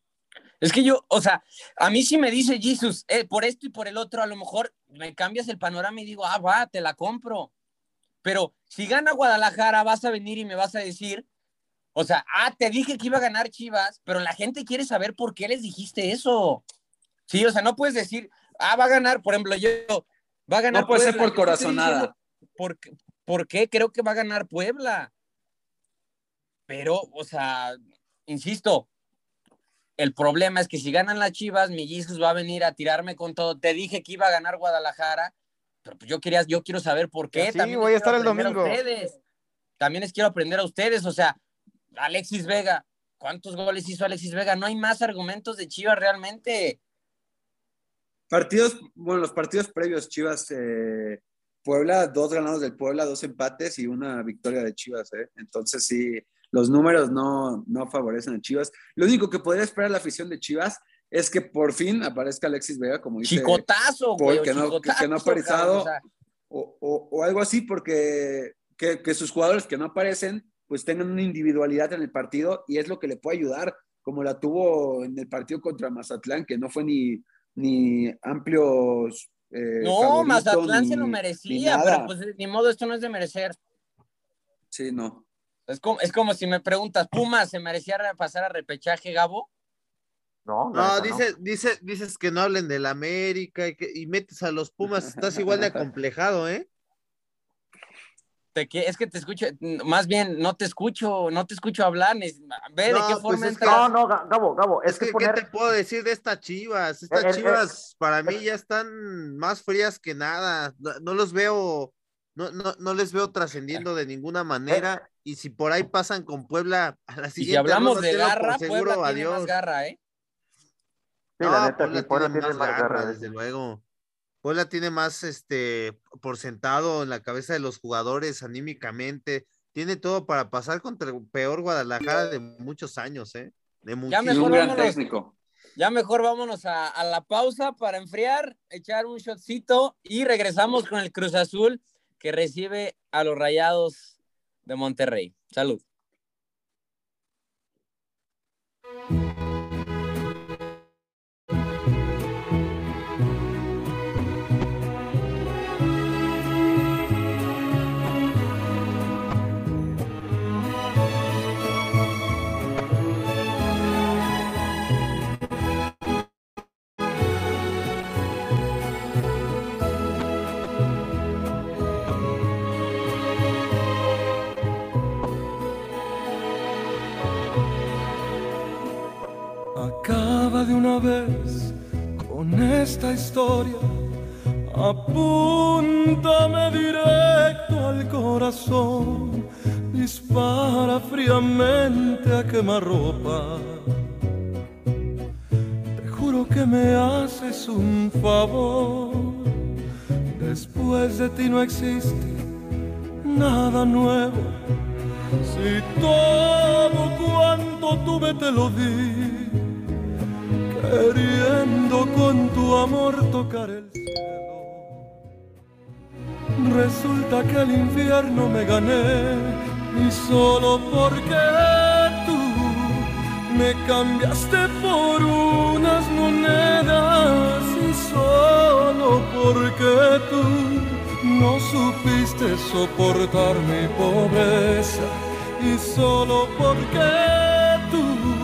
Es que yo, o sea, a mí sí me dice Jesus, eh, por esto y por el otro, a lo mejor me cambias el panorama y digo, ah, va, te la compro. Pero si gana Guadalajara, vas a venir y me vas a decir, o sea, ah, te dije que iba a ganar Chivas, pero la gente quiere saber por qué les dijiste eso. Sí, o sea, no puedes decir, ah, va a ganar, por ejemplo, yo, va a ganar. No puede ser por corazonada. ¿por, ¿Por qué? Creo que va a ganar Puebla. Pero, o sea, insisto, el problema es que si ganan las Chivas, mi Jesus va a venir a tirarme con todo. Te dije que iba a ganar Guadalajara pero pues yo quería, yo quiero saber por qué. Sí, También voy a estar el domingo. También les quiero aprender a ustedes, o sea, Alexis Vega, ¿cuántos goles hizo Alexis Vega? No hay más argumentos de Chivas realmente. Partidos, bueno, los partidos previos, Chivas, eh, Puebla, dos ganados del Puebla, dos empates y una victoria de Chivas, ¿eh? Entonces sí, los números no, no favorecen a Chivas. Lo único que podría esperar la afición de Chivas es que por fin aparezca Alexis Vega, como dice. Chicotazo, güey. Que, no, que, no ha aparecido. o, o, o, algo así, porque que, que, sus jugadores que no aparecen, pues tengan una individualidad en el partido y es lo que le puede ayudar, como la tuvo en el partido contra Mazatlán, que no fue ni, ni amplios. Eh, no, Mazatlán se lo merecía, pero pues ni modo, esto no es de merecer. Sí, no. Es como, es como si me preguntas, ¿Puma se merecía pasar a repechaje, Gabo? No, no, dice, Dice, dices que no hablen del América y, que, y metes a los Pumas, estás igual de acomplejado, ¿eh? Te, es que te escucho, más bien no te escucho, no te escucho hablar, ve de qué pues forma No, no, Gabo, Gabo, es, que, ¿qué te puedo decir de estas chivas? Estas eh, eh, chivas para mí ya están más frías que nada, no, los veo no, no, no les veo trascendiendo de ninguna manera. Y si por ahí pasan con Puebla a la siguiente. Y si hablamos de garra, seguro, Puebla tiene adiós. más garra, ¿eh? Sí, No, la neta, Puebla sí, Puebla tiene tiene más más garra, garra. desde luego. Puebla tiene más este por sentado en la cabeza de los jugadores anímicamente. Tiene todo para pasar contra el peor Guadalajara de muchos años, ¿eh? De Ya mejor un gran vámonos. técnico. Ya mejor vámonos a, a la pausa para enfriar, echar un shotcito y regresamos con el Cruz Azul que recibe a los Rayados de Monterrey. Salud. Una vez con esta historia. Apúntame directo al corazón. Dispara fríamente a quemarropa. Te juro que me haces un favor. Después de ti no existe nada nuevo. Si todo cuanto tuve te lo di, queriendo con tu amor tocar el cielo. Resulta que el infierno me gané y solo porque tú me cambiaste por unas monedas y solo porque tú no supiste soportar mi pobreza y solo porque tú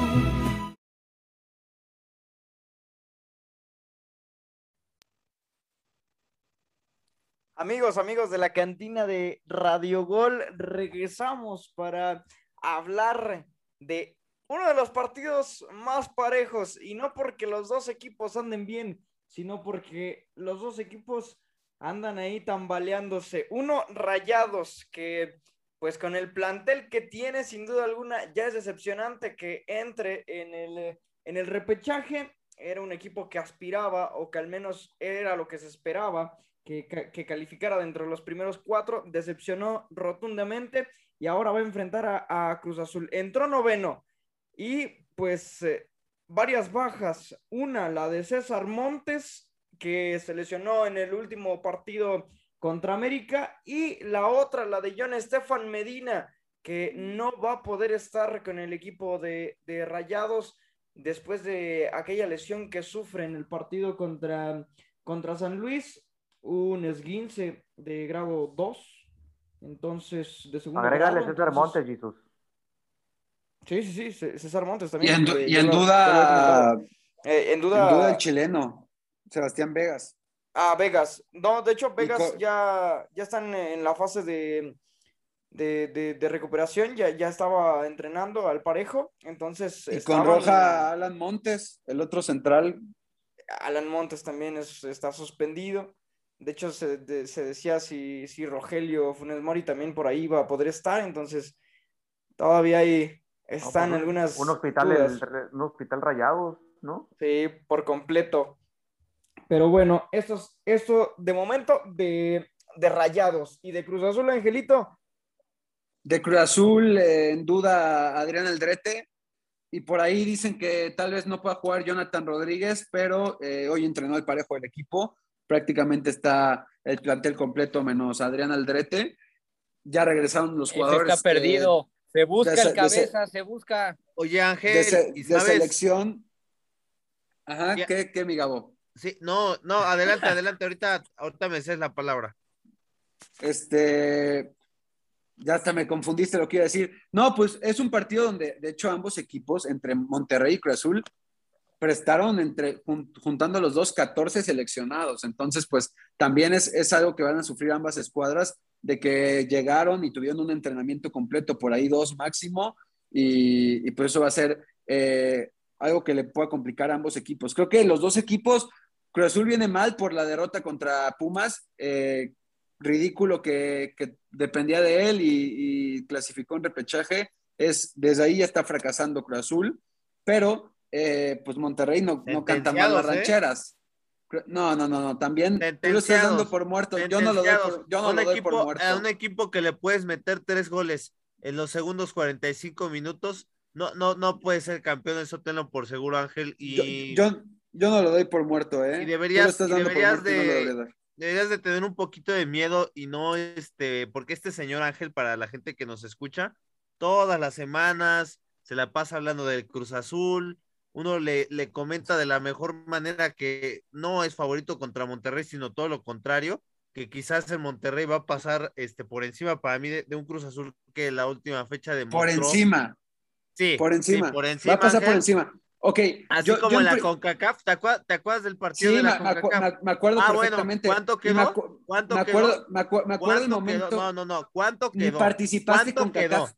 Amigos, amigos de la cantina de Radio Gol, regresamos para hablar de uno de los partidos más parejos y no porque los dos equipos anden bien, sino porque los dos equipos andan ahí tambaleándose. Uno, Rayados, que pues con el plantel que tiene, sin duda alguna, ya es decepcionante que entre en el, en el repechaje. Era un equipo que aspiraba, o que al menos era lo que se esperaba, que, ca- que calificara dentro de los primeros cuatro. Decepcionó rotundamente y ahora va a enfrentar a, a Cruz Azul. Entró noveno y pues eh, varias bajas. Una, la de César Montes, que se lesionó en el último partido contra América, y la otra, la de John Estefan Medina, que no va a poder estar con el equipo de, de Rayados después de aquella lesión que sufre en el partido contra, contra San Luis, un esguince de grado 2, entonces de segundo Agrégale grado, César entonces- Montes, Jesús. Sí, sí, sí, César Montes Y también. en, du- que y en duda. Eh, en en duda, duda el chileno, Sebastián Vegas. Ah, Vegas. No, de hecho, Vegas ya, ya están en la fase de, de, de- de recuperación, ya, ya estaba entrenando al parejo, entonces Y con Roja Alan Montes, el otro central. Alan Montes también es- está suspendido. De hecho, se, de- se decía si, si Rogelio Funes Mori también por ahí va a poder estar, entonces todavía ahí No, están pues, un- algunas Un hospital, dudas. el- un hospital rayados, ¿no? Sí, por completo. Pero bueno, esto, es- esto de momento de, de Rayados y de Cruz Azul, Angelito. De Cruz Azul, eh, en duda Adrián Aldrete. Y por ahí dicen que tal vez no pueda jugar Jonathan Rodríguez, pero eh, hoy entrenó el parejo del equipo. Prácticamente está el plantel completo menos Adrián Aldrete. Ya regresaron los Ese jugadores. está perdido. Se busca de se- el de se- cabeza, se busca. Oye, Ángel, de, se- ¿y de sabes? selección. Ajá, Ya- ¿qué, qué, mi Gabo? Sí, no, no, adelante, adelante, ahorita, ahorita me cedes la palabra. Este, ya hasta me confundiste lo que iba a decir. No, pues es un partido donde, de hecho, ambos equipos, entre Monterrey y Cruz Azul, prestaron entre, jun- juntando los dos, 14 seleccionados. Entonces, pues también es, es algo que van a sufrir ambas escuadras, de que llegaron y tuvieron un entrenamiento completo, por ahí dos máximo, y, y pues eso va a ser eh, algo que le pueda complicar a ambos equipos. Creo que los dos equipos, Cruz Azul viene mal por la derrota contra Pumas, eh, ridículo que, que dependía de él y, y, clasificó en repechaje, es desde ahí ya está fracasando Cruz Azul, pero eh, pues Monterrey no, no canta mal las ¿eh? rancheras. No, no, no, no, también tú lo estás dando por muerto. Yo no lo doy por, yo no lo doy por muerto. A un equipo que le puedes meter tres goles en los segundos 45 minutos, no, no, no puede ser campeón, eso tenlo por seguro, Ángel. Y... Yo, yo, no lo doy por muerto, ¿eh? Y deberías, deberías de, deberías de tener un poquito de miedo y no, este, porque este señor Ángel, para la gente que nos escucha, todas las semanas se la pasa hablando del Cruz Azul, uno le, le comenta de la mejor manera que no es favorito contra Monterrey, sino todo lo contrario, que quizás el Monterrey va a pasar este, por encima para mí de, un Cruz Azul que la última fecha de Por encima. Sí, por encima. por encima. Va a pasar por encima. Ok. Así como en la CONCACAF, ¿te acuerdas, del partido sí, de la me, CONCACAF? me acuerdo ah, perfectamente. Bueno, ¿Cuánto quedó? Me, ¿Cuánto me acuerdo, Me, acuerdo el momento. Quedó? No, no, no. ¿Cuánto quedó? Participaste ¿Cuánto con quedó?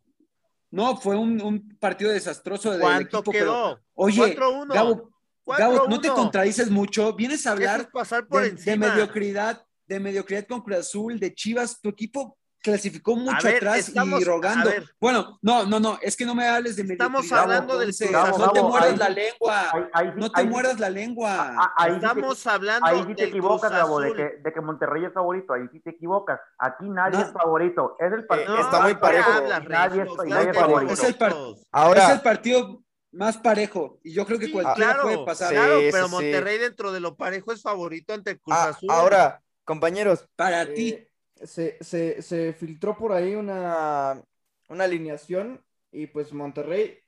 No, fue un, un partido desastroso de ¿Cuánto equipo, quedó? Pero, oye, 4-1. Gabo, Gabo, no te contradices mucho. Vienes a hablar es pasar por de, encima. de mediocridad, de mediocridad con Cruz Azul, de Chivas. Tu equipo clasificó mucho ver, atrás estamos, y rogando. Bueno, no, no, no, es que no me hables de Estamos hablando del Entonces, Gabo, no te mueras la lengua. Ahí- ahí sí- no te ahí mueras la lengua. Ahí sí te- Estamos hablando Ahí sí te del equivocas, Cruz Gabo, de Azul. que, de que Monterrey es favorito. Ahí sí te equivocas. Aquí nadie No. es favorito. Es el partido. No, está muy ¿qué parejo. hablas, Nadie es- nadie favorito. Es el par- Ahora, es el partido más parejo y yo creo que Sí, cualquiera claro, puede pasar. claro, Sí, pero sí. Monterrey dentro de lo parejo es favorito ante Cruz ah, Azul. ahora, compañeros, Para eh, ti. Se, se, se filtró por ahí una, una alineación y pues Monterrey,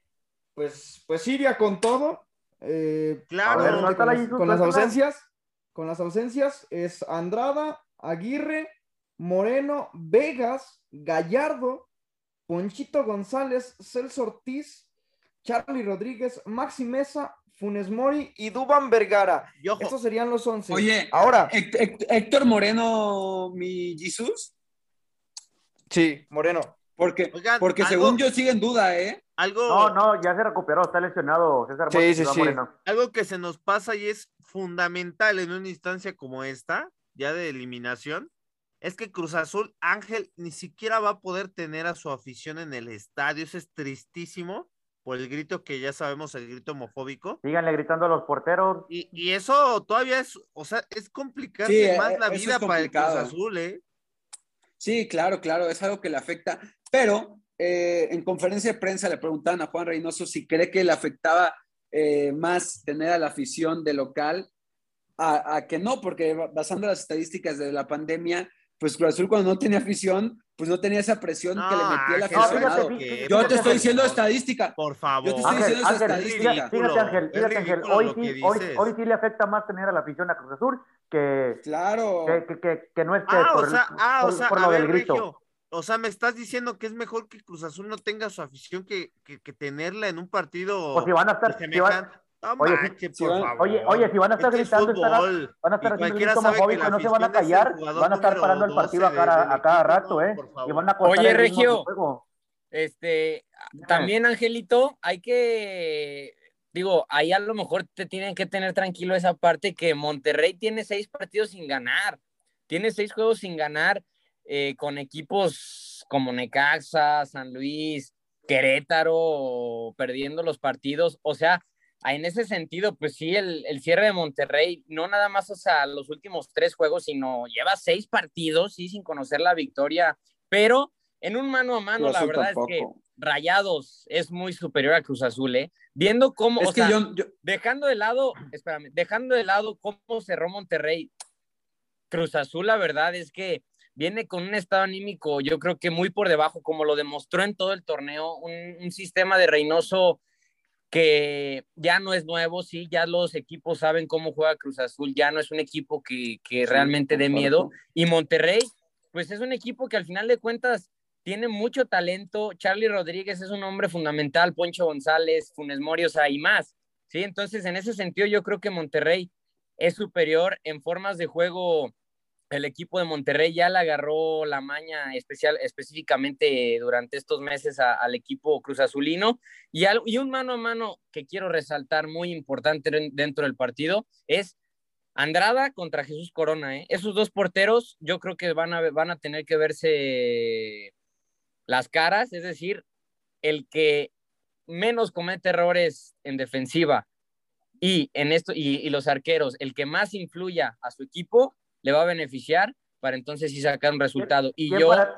pues, pues iría con todo. eh, Claro. Ver, con, las, con ausencias, con las ausencias es Andrada, Aguirre, Moreno, Vegas, Gallardo, Ponchito González, Celso Ortiz, Charlie Rodríguez, Maxi Mesa, Funes Mori y Duban Vergara. Y ojo, Estos serían los 11. Oye, ahora, Héct- Héct- Héctor Moreno, mi Jesús, sí, Moreno. porque, Oigan, porque algo- según yo sigue en duda, ¿eh? algo, No, no, ya se recuperó. Está lesionado César Sí, sí, sí. Moreno. algo que se nos pasa y es fundamental en una instancia como esta, ya de eliminación, es que Cruz Azul, Ángel, ni siquiera va a poder tener a su afición en el estadio. Eso es tristísimo por el grito que ya sabemos, el grito homofóbico. Síganle gritando a los porteros. Y, y eso todavía es, o sea, es complicarse Sí, más eh, la vida para el Cruz complicado. Azul, ¿eh? Sí, claro, claro, es algo que le afecta. Pero eh, en conferencia de prensa le preguntaban a Juan Reynoso si cree que le afectaba eh, más tener a la afición de local a, a que no, porque basando las estadísticas de la pandemia, pues Cruz Azul cuando no tenía afición, pues no tenía esa presión que le metía el aficionado. fíjate, fíjate, Yo te estoy diciendo estadística. Por favor. Yo te estoy Ángel, diciendo Ángel, estadística. fíjate, Ángel, fíjate, Ángel, hoy sí, hoy, sí le afecta más tener a la afición a Cruz Azul que, Claro. que, que, que, que no esté Ah, por, o sea, ah, o por- sea, por lo ver, del grito. Regio, o sea, me estás diciendo que es mejor que Cruz Azul no tenga su afición que, que, que tenerla en un partido Pues si van a estar, si van-. No Oye, manches, si por van- favor. oye, oye, si van a estar Este es gritando, estará- fútbol, van a estar haciendo grito sabe que no se van a es callar, van a estar parando el 12 partido a cada, a cada rato, ¿eh? por Y van a Oye, Regio. Este, también, Angelito, hay que, digo, ahí a lo mejor te tienen que tener tranquilo esa parte que Monterrey tiene seis partidos sin ganar, tiene seis juegos sin ganar eh, con equipos como Necaxa, San Luis, Querétaro, perdiendo los partidos, o sea, en ese sentido, pues sí, el, el cierre de Monterrey, no nada más, o sea, los últimos tres juegos, sino lleva seis partidos, sí, sin conocer la victoria, pero en un mano a mano, la verdad es que. Rayados es muy superior a Cruz Azul, ¿eh? Viendo cómo, Es o que sea, yo, yo- dejando de lado, espérame, dejando de lado cómo cerró Monterrey, Cruz Azul, la verdad es que viene con un estado anímico, yo creo que muy por debajo, como lo demostró en todo el torneo, un, un sistema de Reynoso que ya no es nuevo, sí, ya los equipos saben cómo juega Cruz Azul, ya no es un equipo que, que realmente dé miedo. Y Monterrey, pues es un equipo que al final de cuentas tiene mucho talento. Charlie Rodríguez es un hombre fundamental, Poncho González, Funes Mori, o sea, y más. Sí, entonces en ese sentido yo creo que Monterrey es superior en formas de juego. El equipo de Monterrey ya le agarró la maña especial, específicamente durante estos meses al equipo Cruz Azulino. Y, y un mano a mano que quiero resaltar muy importante en- dentro del partido es Andrada contra Jesús Corona, ¿eh? Esos dos porteros yo creo que van a, van a tener que verse las caras, es decir, el que menos comete errores en defensiva y en esto y, los arqueros, el que más influya a su equipo le va a beneficiar para entonces sí sacar un resultado. Y yo ahora,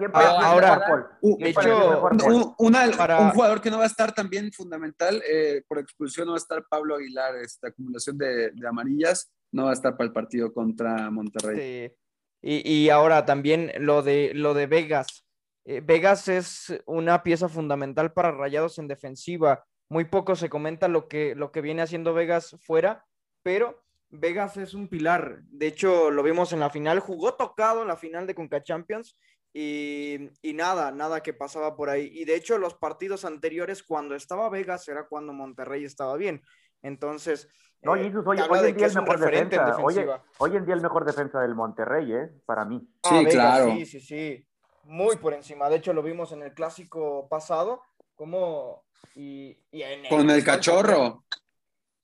de hecho, un, un, jugador que no va a estar también fundamental eh, por expulsión no va a estar Pablo Aguilar, esta acumulación de, amarillas no va a estar para el partido contra Monterrey. Y, y, ahora también lo de lo de Vegas. Eh, Vegas es una pieza fundamental para Rayados en defensiva. Muy poco se comenta lo que, lo que viene haciendo Vegas fuera, pero Vegas es un pilar. De hecho, lo vimos en la final, jugó tocado en la final de Conca Champions y, nada, nada que pasaba por ahí. Y de hecho, los partidos anteriores, cuando estaba Vegas, era cuando Monterrey estaba bien. Entonces, no, eh, hoy, en día el mejor defensa. Hoy, en día el mejor defensa del Monterrey, ¿eh? Para mí. sí, claro. Sí, sí, sí muy por encima. De hecho, lo vimos en el clásico pasado, como... Y, Con el cachorro.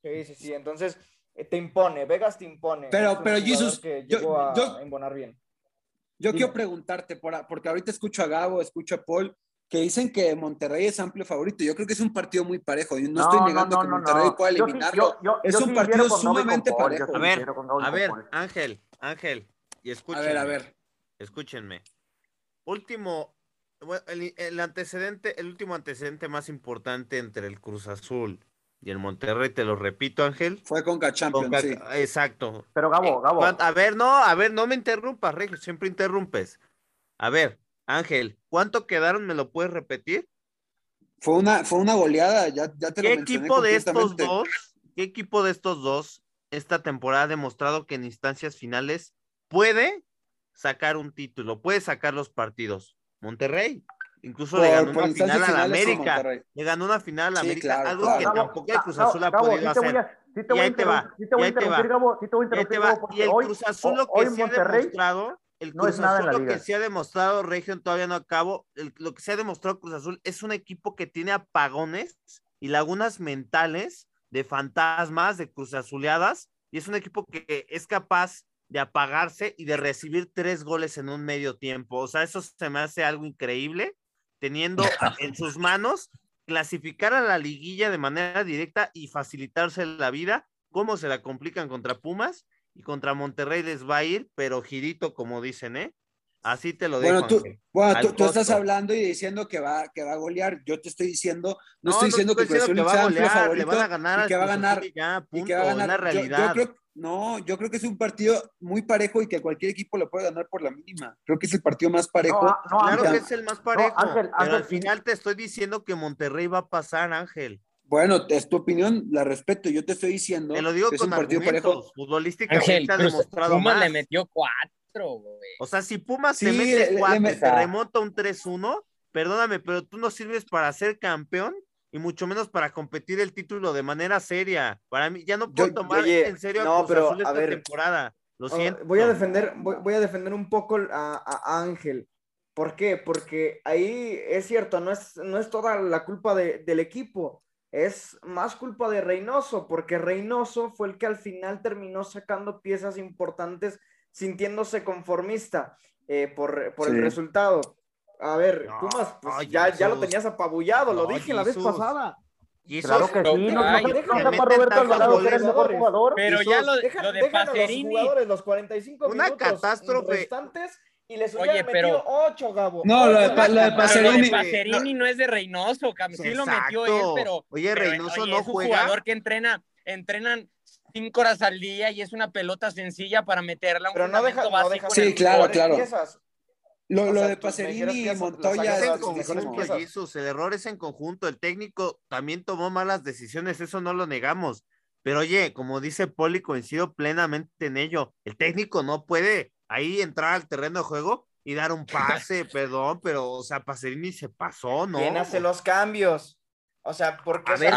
Sí, sí, sí. Entonces, te impone, Vegas te impone. Pero, pero Jesus, yo, a bien. Yo quiero preguntarte, porque ahorita escucho a Gabo, escucho a Paul, que dicen que Monterrey es amplio favorito. Yo creo que es un partido muy parejo. Yo no, estoy negando que Monterrey pueda eliminarlo. es un partido sumamente parejo. A ver, a ver, Ángel, Ángel, y escúchenme. A ver, a ver. Escúchenme último, el, antecedente, el último antecedente más importante entre el Cruz Azul y el Monterrey, te lo repito, Ángel. Fue con Champions, sí. Exacto. Pero Gabo, eh, Gabo. A ver, no, a ver, no me interrumpas, Regio, siempre interrumpes. A ver, Ángel, ¿cuánto quedaron? ¿Me lo puedes repetir? Fue una, fue una goleada, ya, ya te ¿Qué equipo de estos dos, qué equipo de estos dos esta temporada ha demostrado que en instancias finales puede sacar un título, puede sacar los partidos. Monterrey, incluso le ganó una final a la América. Le ganó una final a la América, algo que tampoco el Cruz Azul ha podido hacer. y ahí te va, y ahí te va, y el Cruz Azul lo que se ha demostrado, el Cruz Azul lo que se ha demostrado, Region todavía no acabo, lo que se ha demostrado Cruz Azul es un equipo que tiene apagones y lagunas mentales de fantasmas, de Cruz Azuleadas, y es un equipo que es capaz de apagarse y de recibir tres goles en un medio tiempo. O sea, eso se me hace algo increíble, teniendo en sus manos clasificar a la liguilla de manera directa y facilitarse la vida. ¿Cómo se la complican contra Pumas? Y contra Monterrey les va a ir, pero girito, como dicen, ¿eh? Así te lo digo. Bueno, tú, tú, estás hablando y diciendo que va, que va a golear. Yo te estoy diciendo, no, estoy diciendo que, que va a golear, le van a ganar y que va a ganar. Ya, punto, y que va a ganar. La realidad. Yo, creo, no, yo creo que es un partido muy parejo y que cualquier equipo lo puede ganar por la mínima. Creo que es el partido más parejo. claro que es el más parejo. pero al final te estoy diciendo que Monterrey va a pasar, Ángel. Bueno, es tu opinión, la respeto. Yo te estoy diciendo. Te lo digo con un partido parejo. Futbolísticamente ha demostrado Pumas más. le metió cuatro, güey. O sea, si Pumas te mete cuatro, te remonta un 3-1, perdóname, pero tú no sirves para ser campeón y mucho menos para competir el título de manera seria. Para mí, ya no puedo tomar en serio no, pero, esta temporada. Lo siento. Voy a defender, voy, a defender un poco a, Ángel. ¿Por qué? Porque ahí es cierto, no es, no es toda la culpa del equipo, es más culpa de Reynoso, porque Reynoso fue el que al final terminó sacando piezas importantes sintiéndose conformista eh, por, el resultado. A ver, Pumas, pues ya, ya lo tenías apabullado, lo dije la vez pasada. Y claro que sí, no, no, no, para Roberto Alvarado que eres mejor jugador. Pero ya lo, lo de Pacerini. Los, jugadores, los 45 una minutos catástrofe. restantes y les Oye, pero 8, Gabo. No, lo de, lo de Pacerini. Lo de Pacerini no. es de Reynoso, sí lo metió él, pero. Oye, Reynoso no es un juega. jugador que entrena, entrenan cinco horas al día y es una pelota sencilla para meterla. Un pero no deja, no deja Sí, claro, claro. Piezas. Lo, lo de Pacerini y Montoya. Es el error es en conjunto. El técnico también tomó malas decisiones, eso no lo negamos. Pero oye, como dice Poli, coincido plenamente en ello. El técnico no puede ahí entrar al terreno de juego y dar un pase, perdón, pero, o sea, Pacerini se pasó, ¿no? ¿Quién hace los cambios? O sea, porque a ver,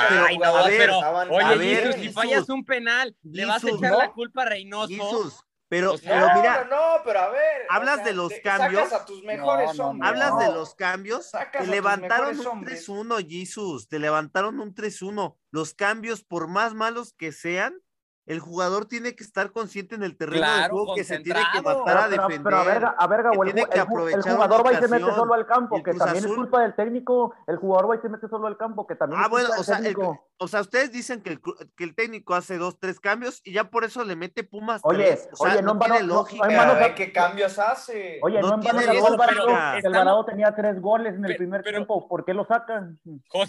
pero, oye, si fallas un penal, le vas a echar la culpa a Reynoso. Pero, pero mira, no, pero a ver, hablas de los cambios. Sacas a tus mejores hombres. Hablas de los cambios. te levantaron un 3-1, Jesus. Te levantaron un 3-1. Los cambios, por más malos que sean, el jugador tiene que estar consciente en el terreno Claro, de juego que se tiene que matar a Pero, defender. pero a ver, a ver, Gabo, el, el el jugador va y se mete ocasión. solo al campo, Y el que también es culpa del técnico. El jugador va y se mete solo al campo, que también Ah, es culpa bueno, del o sea, el- técnico. o sea, ustedes dicen que el, que el técnico hace dos, tres cambios y ya por eso le mete Pumas Oye, tres. O sea, oye, no no, tiene no- lógica. no qué cambios hace. Oye, no no, en vano tiene lógica. Estamos- Alvarado tenía tres goles en el primer pero- tiempo. ¿Por qué lo sacan?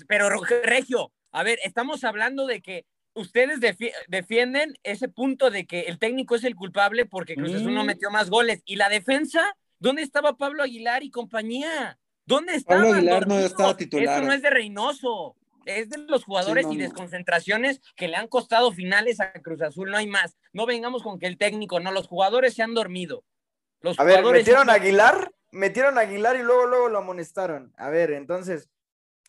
Pero Regio, a ver, estamos hablando de que ustedes defi- defienden ese punto de que el técnico es el culpable porque Cruz Azul no Sí. metió más goles. ¿Y la defensa? ¿Dónde estaba Pablo Aguilar y compañía? ¿Dónde estaban? Pablo Aguilar no dormidos? estaba titular. Eso no es de Reynoso. Es de los jugadores no, y no. desconcentraciones que le han costado finales a Cruz Azul, no hay más. No vengamos con que el técnico, no, los jugadores se han dormido. Los A ver, metieron a Aguilar, metieron a Aguilar y luego, luego lo amonestaron. A ver, entonces,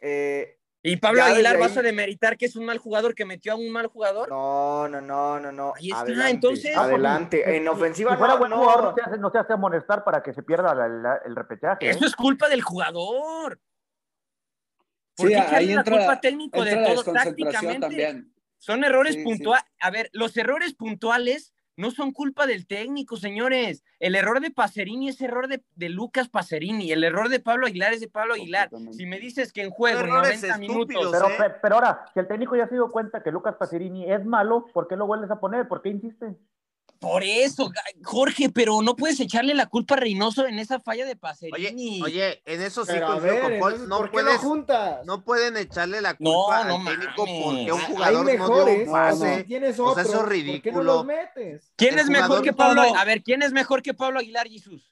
eh, Y Pablo Ya Aguilar, ¿vas a demeritar que es un mal jugador que metió a un mal jugador? no, no, no, no, no. Ahí está, adelante, entonces. Adelante. En Si- ofensiva si fuera no, buen jugador, no se, hace, no hace amonestar para que se pierda la- la- el repechaje. ¿eh? Eso es culpa del jugador. ¿Por Sí, qué ahí entra, culpa técnico de entra todo tácticamente? también. Son errores Sí, sí. puntuales. A ver, los errores puntuales no son culpa del técnico, señores. El error de Pacerini es error de, de Lucas Pacerini. El error de Pablo Aguilar es de Pablo Aguilar. Si me dices que en juego, en Errores 90 minutos. estúpidos, Pero, ¿eh? pe- pero ahora, si el técnico ya se dio cuenta que Lucas Pacerini es malo, ¿por qué lo vuelves a poner? ¿Por qué insiste? Por eso, Jorge, pero no puedes echarle la culpa a Reynoso en esa falla de Pacerini. oye, en eso sí No ¿por puedes, juntas? no pueden echarle la No, culpa no al técnico mames. porque un Hay- jugador Hay no dio mejores, un pase. si tienes O sea, otros, eso es ¿por qué no ridículo. los metes? ¿Quién el es mejor que Pablo? No, no. A ver, ¿quién es mejor que Pablo Aguilar, Jesús?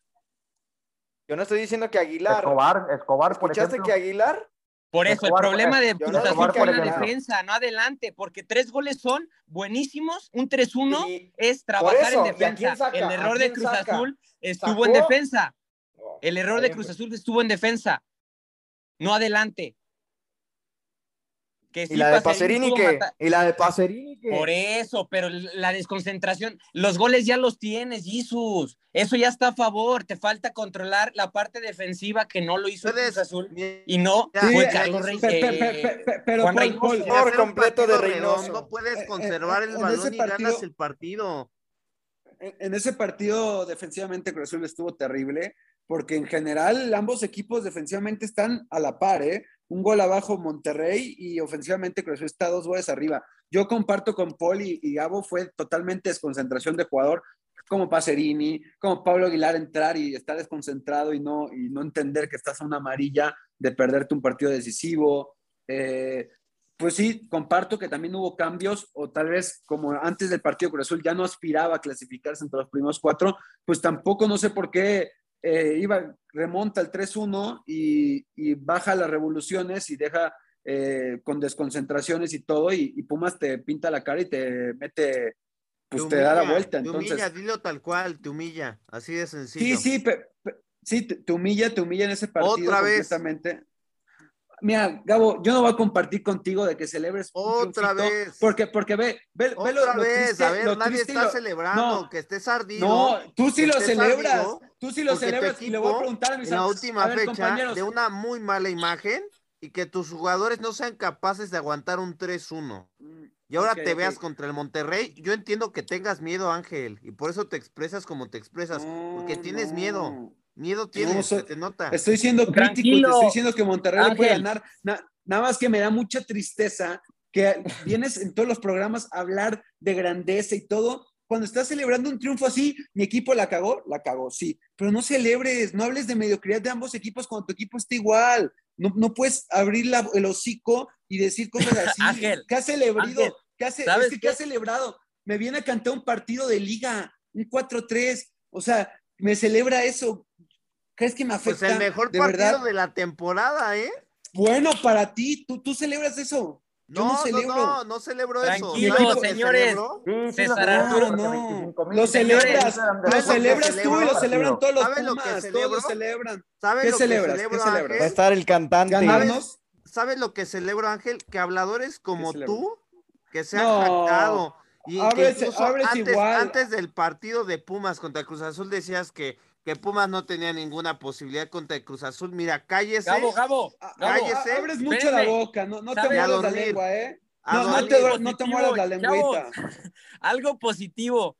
Yo no estoy diciendo que Aguilar. Escobar, Escobar, por ¿Escuchaste ejemplo. que Aguilar? Por eso, el problema de Cruz Azul fue la defensa, no adelante, porque tres goles son buenísimos, un 3-1 Y- es trabajar eso, ¿y en defensa. El ¿A error de Cruz saca? Azul estuvo ¿Sacó? en defensa. El error de Cruz. Azul estuvo en defensa, no adelante. Que ¿Y la de Pacerini matar- ¿Y la de Pacerini? Por eso, pero la desconcentración, los goles ya los tienes, Jesús. Eso ya está a favor. Te falta controlar la parte defensiva que no lo hizo el Puedes- Cruz Azul y no Ya, fue Sí, Carlos pe- Rey. pe- pe- eh, pe- pe- pero Juan Reynoso. Un completo de Reynoso. redondo, puedes Eh, eh, conservar eh, el balón y partido- ganas el partido. En en ese partido defensivamente Cruz Azul estuvo terrible, porque en general ambos equipos defensivamente están a la par, ¿eh? Un gol abajo Monterrey y ofensivamente Cruz está dos goles arriba. Yo comparto con Paul y, y Gabo, fue totalmente desconcentración de jugador, como Pacerini, como Pablo Aguilar entrar y estar desconcentrado y no, y no entender que estás a una amarilla de perderte un partido decisivo. Eh, pues sí, comparto que también hubo cambios, o tal vez como antes del partido Cruz Azul ya no aspiraba a clasificarse entre los primeros cuatro, pues tampoco no sé por qué eh, iba, remonta el 3-1 y, y baja las revoluciones y deja eh, con desconcentraciones y todo, y, y Pumas te pinta la cara y te mete, pues te, da la vuelta. Te Entonces, humilla, dilo tal cual, te humilla. Así de sencillo. Sí, sí, pe- pe- sí, te, te humilla, te humilla en ese partido. Otra vez. Mira, Gabo, yo no voy a compartir contigo de que celebres Otra vez. Porque, porque ve, ve, ve lo, Otra lo vez, triste, a ver, lo nadie triste está lo- celebrando no, que estés ardido. No, tú sí lo celebras, ardido, tú sí lo celebras y le voy a preguntar a mis en la última ver, fecha de una muy mala imagen y que tus jugadores no sean capaces de aguantar un 3-1. Mm, Y ahora te veas contra el Monterrey. Yo entiendo que tengas miedo, Ángel, y por eso te expresas como te expresas, porque tienes no. miedo. Miedo tienes, soy- se te nota. Estoy siendo crítico Tranquilo, te estoy diciendo que Monterrey le puede Ángel. ganar. Na- nada más que me da mucha tristeza que vienes en todos los programas a hablar de grandeza y todo. Cuando estás celebrando un triunfo así, mi equipo la cagó, la cagó, sí. Pero no celebres, no hables de mediocridad de ambos equipos cuando tu equipo está igual. No, no puedes abrir la- el hocico y decir cosas así. Ángel, ¿Qué has celebrado? Ángel, ¿Qué ¿sabes es que, qué? ¿qué has celebrado? Me viene a cantar un partido de liga, un 4-3. O sea, me celebra eso. ¿Crees que me Pues afecta? el mejor de partido verdad? de la temporada, ¿eh? Bueno, para ti, tú, tú celebras eso. Yo no, No, no, celebro. no, no celebro eso. Tranquilo, ¿Sabes lo que señores. celebro? Sí, sí, César lo celebro, Arturo, porque no. 25,000 Lo celebras, lo celebras tú y lo celebran todos los ¿Sabes lo que Pumas, todos lo celebran. ¿Sabes ¿Qué lo celebras? que ¿Qué celebro, celebras? Va a Ángel? estar el cantante. ¿Ganarnos? ¿Sabes lo que celebro, Ángel? Que habladores como tú, que se han No. jactado. Y que antes, igual. antes del partido de Pumas contra Cruz Azul decías que, que Pumas no tenía ninguna posibilidad contra el Cruz Azul. Mira, cállese. Gabo, Gabo, Ah, Cállese. Abres mucho la boca, no, no te A la lengua, ¿eh? No, no, te, no positivo, te mueras la lengüita. chavos. Algo positivo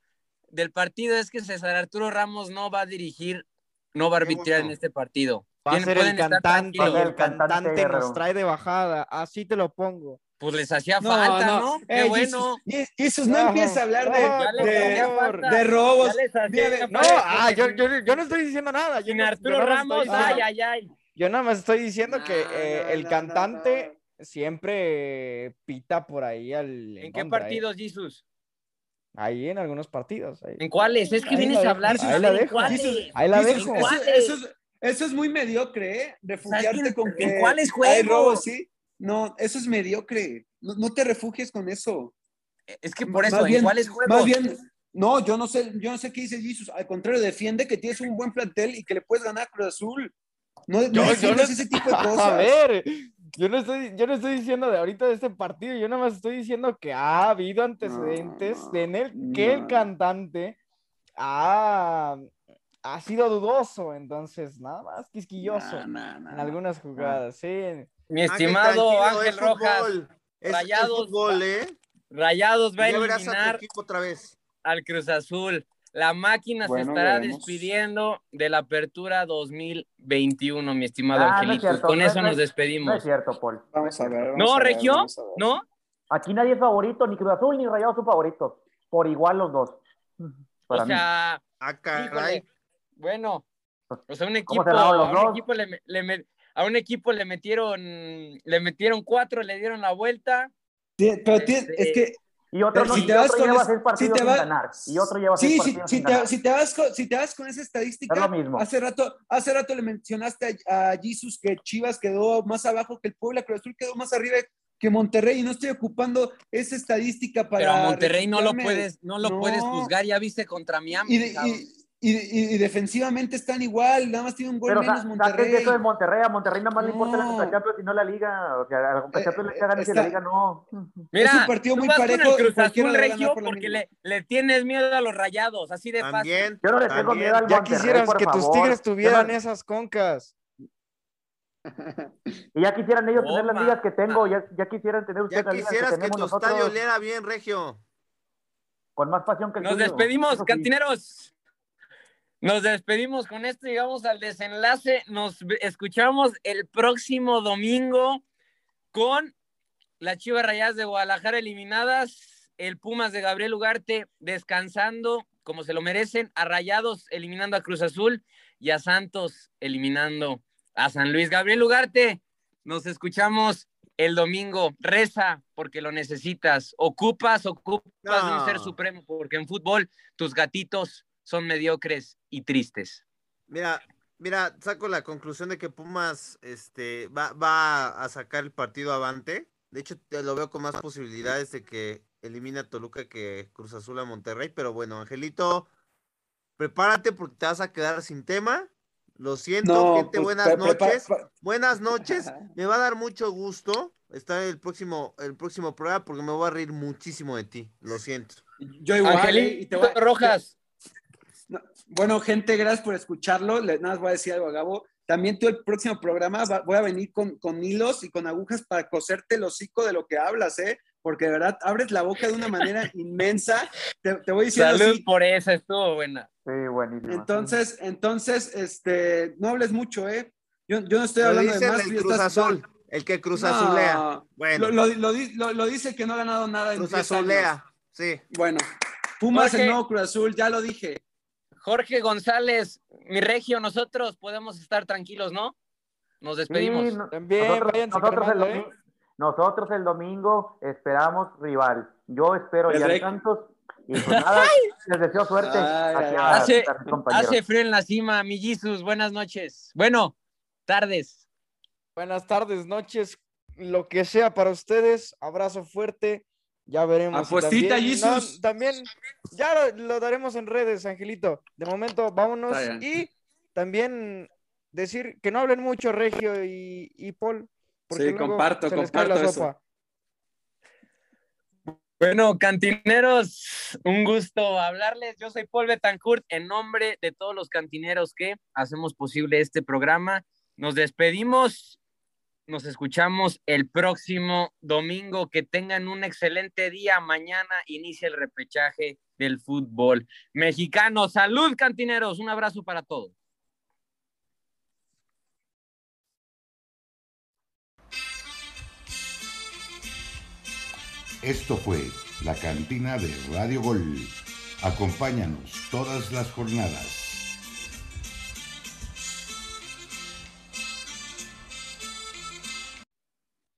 del partido es que César Arturo Ramos no va a dirigir, no va a arbitrar en este partido. Va a ser el pueden estar cantante, el cantante nos trae de bajada, así te lo pongo. Pues les hacía falta, ¿no? Qué Eh, bueno. Jesus, Jesus, no, No, empieza a hablar no, de, robos. No, ah, yo, sin- yo, yo no estoy diciendo nada. Yo, Sin no- Arturo nada más Ramos, estoy ay, diciendo- ay, ay. yo nada más estoy diciendo que No, eh, no, el no, cantante no, siempre pita por ahí al. ¿En qué contra, ¿eh? partidos, Jesus? Ahí en algunos partidos. ahí. ¿En cuáles? Es que Ahí vienes la a hablar ahí la en dejo. cuáles. Ahí la dejo. Eso, ¿Cuáles? es, muy mediocre, ¿eh? Refugiarte ¿Sabes con en que cuáles hay juegos? robos, ¿sí? No, eso es mediocre. No, no te refugies con eso. Es que por eso, Más ¿en bien- cuáles juegos? Más bien, no, yo no sé, yo no sé qué dice Jesus. Al contrario, defiende que tienes un buen plantel y que le puedes ganar a Cruz Azul. No, no Yo- yo defiendas no- ese tipo de cosas. A ver, yo no estoy, yo no estoy diciendo de ahorita de este partido, yo nada más estoy diciendo que ha habido antecedentes No, en el que el no. cantante ha, ha sido dudoso, entonces nada más quisquilloso No, no, no, en no. algunas jugadas, sí. Mi estimado Ángel es Rojas, fútbol. Es- es Rayados, fútbol, ¿eh? Rayados va a a eliminar equipo otra vez. al Cruz Azul. La máquina Bueno, se estará despidiendo de la apertura 2021, mi estimado Ah, no es Angelito. cierto, Con no, eso no nos es- despedimos. No es cierto, Paul. Vamos a ver. vamos ¿No, a ver, Regio? vamos a ver. ¿No? Aquí nadie es favorito, ni Cruz Azul ni Rayados son favoritos. Por igual los dos. Para O sea, Ah, caray. híjole, bueno, o sea, un equipo, ¿Cómo cerraron los a un dos? equipo le, le me- a un equipo le metieron, le metieron cuatro, le dieron la vuelta. Sí, Pero Este, es que. Y otro, no, si y te vas otro con lleva seis si partidos te sin ganar. Y otro lleva Sí, seis si, partidos si sin te, ganar. si, te vas con, si te vas con esa estadística, Es lo mismo. hace rato, hace rato le mencionaste a, a Jesus que Chivas quedó más abajo que el Puebla, Cruz Azul quedó más arriba que Monterrey y no estoy ocupando esa estadística para. Pero a Monterrey no lo puedes, no lo No. puedes juzgar, ya viste contra Miami. Y, de- y- y- y- y defensivamente están igual, nada más tiene un gol Pero menos Monterrey. eso de Monterrey. A Monterrey nada más le importa la. Conca Champions y no la Liga. O sea, a la Conca Eh, Champions le eh, cagan y la Liga no. Mira, es un partido muy vas con parejo el Cruz Azul le regio porque le, le tienes miedo a los rayados, así de fácil. También. Yo no le tengo miedo al Ya Monterrey, quisieras por que tus tigres tuvieran no- esas concas. Y ya quisieran ellos tener las ligas que tengo. Ya, ya quisieran tener Ya ustedes las ligas que quisieras que tenemos tu nosotros. estadio oliera bien, Regio. Con más pasión que el Nos tuyo. despedimos, Eso sí. cantineros. Nos despedimos con esto, llegamos al desenlace. Nos escuchamos el próximo domingo con las Chivas Rayadas de Guadalajara eliminadas, el Pumas de Gabriel Ugarte descansando como se lo merecen, a Rayados eliminando a Cruz Azul y a Santos eliminando a San Luis. Gabriel Ugarte, nos escuchamos el domingo. Reza porque lo necesitas. Ocupas, ocupas de un No. ser supremo porque en fútbol tus gatitos son mediocres y tristes. Mira, mira, saco la conclusión de que Pumas este, va, va a sacar el partido avante. De hecho, te lo veo con más posibilidades de que elimine a Toluca que Cruz Azul a Monterrey. Pero bueno, Angelito, prepárate porque te vas a quedar sin tema. Lo siento, No, gente, pues, buenas noches. Buenas noches. Me va a dar mucho gusto estar en el próximo, el próximo programa porque me voy a reír muchísimo de ti. Lo siento. Yo igual. Angelito y te voy a- Rojas. No, Bueno, gente, gracias por escucharlo. Le- nada más voy a decir algo a Gabo. También tú el próximo programa va- voy a venir con, con hilos y con agujas para coserte el hocico de lo que hablas, ¿eh? Porque de verdad abres la boca de una manera inmensa. Te, te voy diciendo Salud así. por esa, estuvo buena. Sí, buenísimo. Entonces, entonces, este, no hables mucho, ¿eh? Yo, yo no estoy Lo hablando de más. el Cruz estás- Azul, el que Cruz No, Azulea. Bueno, Lo, lo- lo di- lo- lo dice que no ha ganado nada en Cruz 10 años. Azulea, sí. Bueno, Pumas Jorge. el nuevo Cruz Azul, ya lo dije. Jorge González, mi regio, nosotros podemos estar tranquilos, ¿no? Nos despedimos. Sí, no- También, nosotros, el calmando, domi- ¿eh? nosotros el domingo esperamos rival. Yo espero El ya rey. Santos. Y pues nada, les deseo suerte Ay, hacia. Hace, frío en la cima, mi Jesus, buenas noches. Bueno, tardes. Buenas tardes, noches, lo que sea para ustedes. Abrazo fuerte. Ya veremos. Apuestita, también, Jesus. no, también ya lo, lo daremos en redes, Angelito. De momento, vámonos. Y también decir que no hablen mucho Regio y, y Paul. porque Sí, luego comparto, se les cae la comparto eso. sopa. Bueno, cantineros, un gusto hablarles. Yo soy Paul Betancourt, en nombre de todos los cantineros que hacemos posible este programa. Nos despedimos Nos escuchamos el próximo domingo. Que tengan un excelente día. Mañana inicia el repechaje del fútbol mexicano. Salud, cantineros. Un abrazo para todos. Esto fue la cantina de Radio Gol. Acompáñanos todas las jornadas.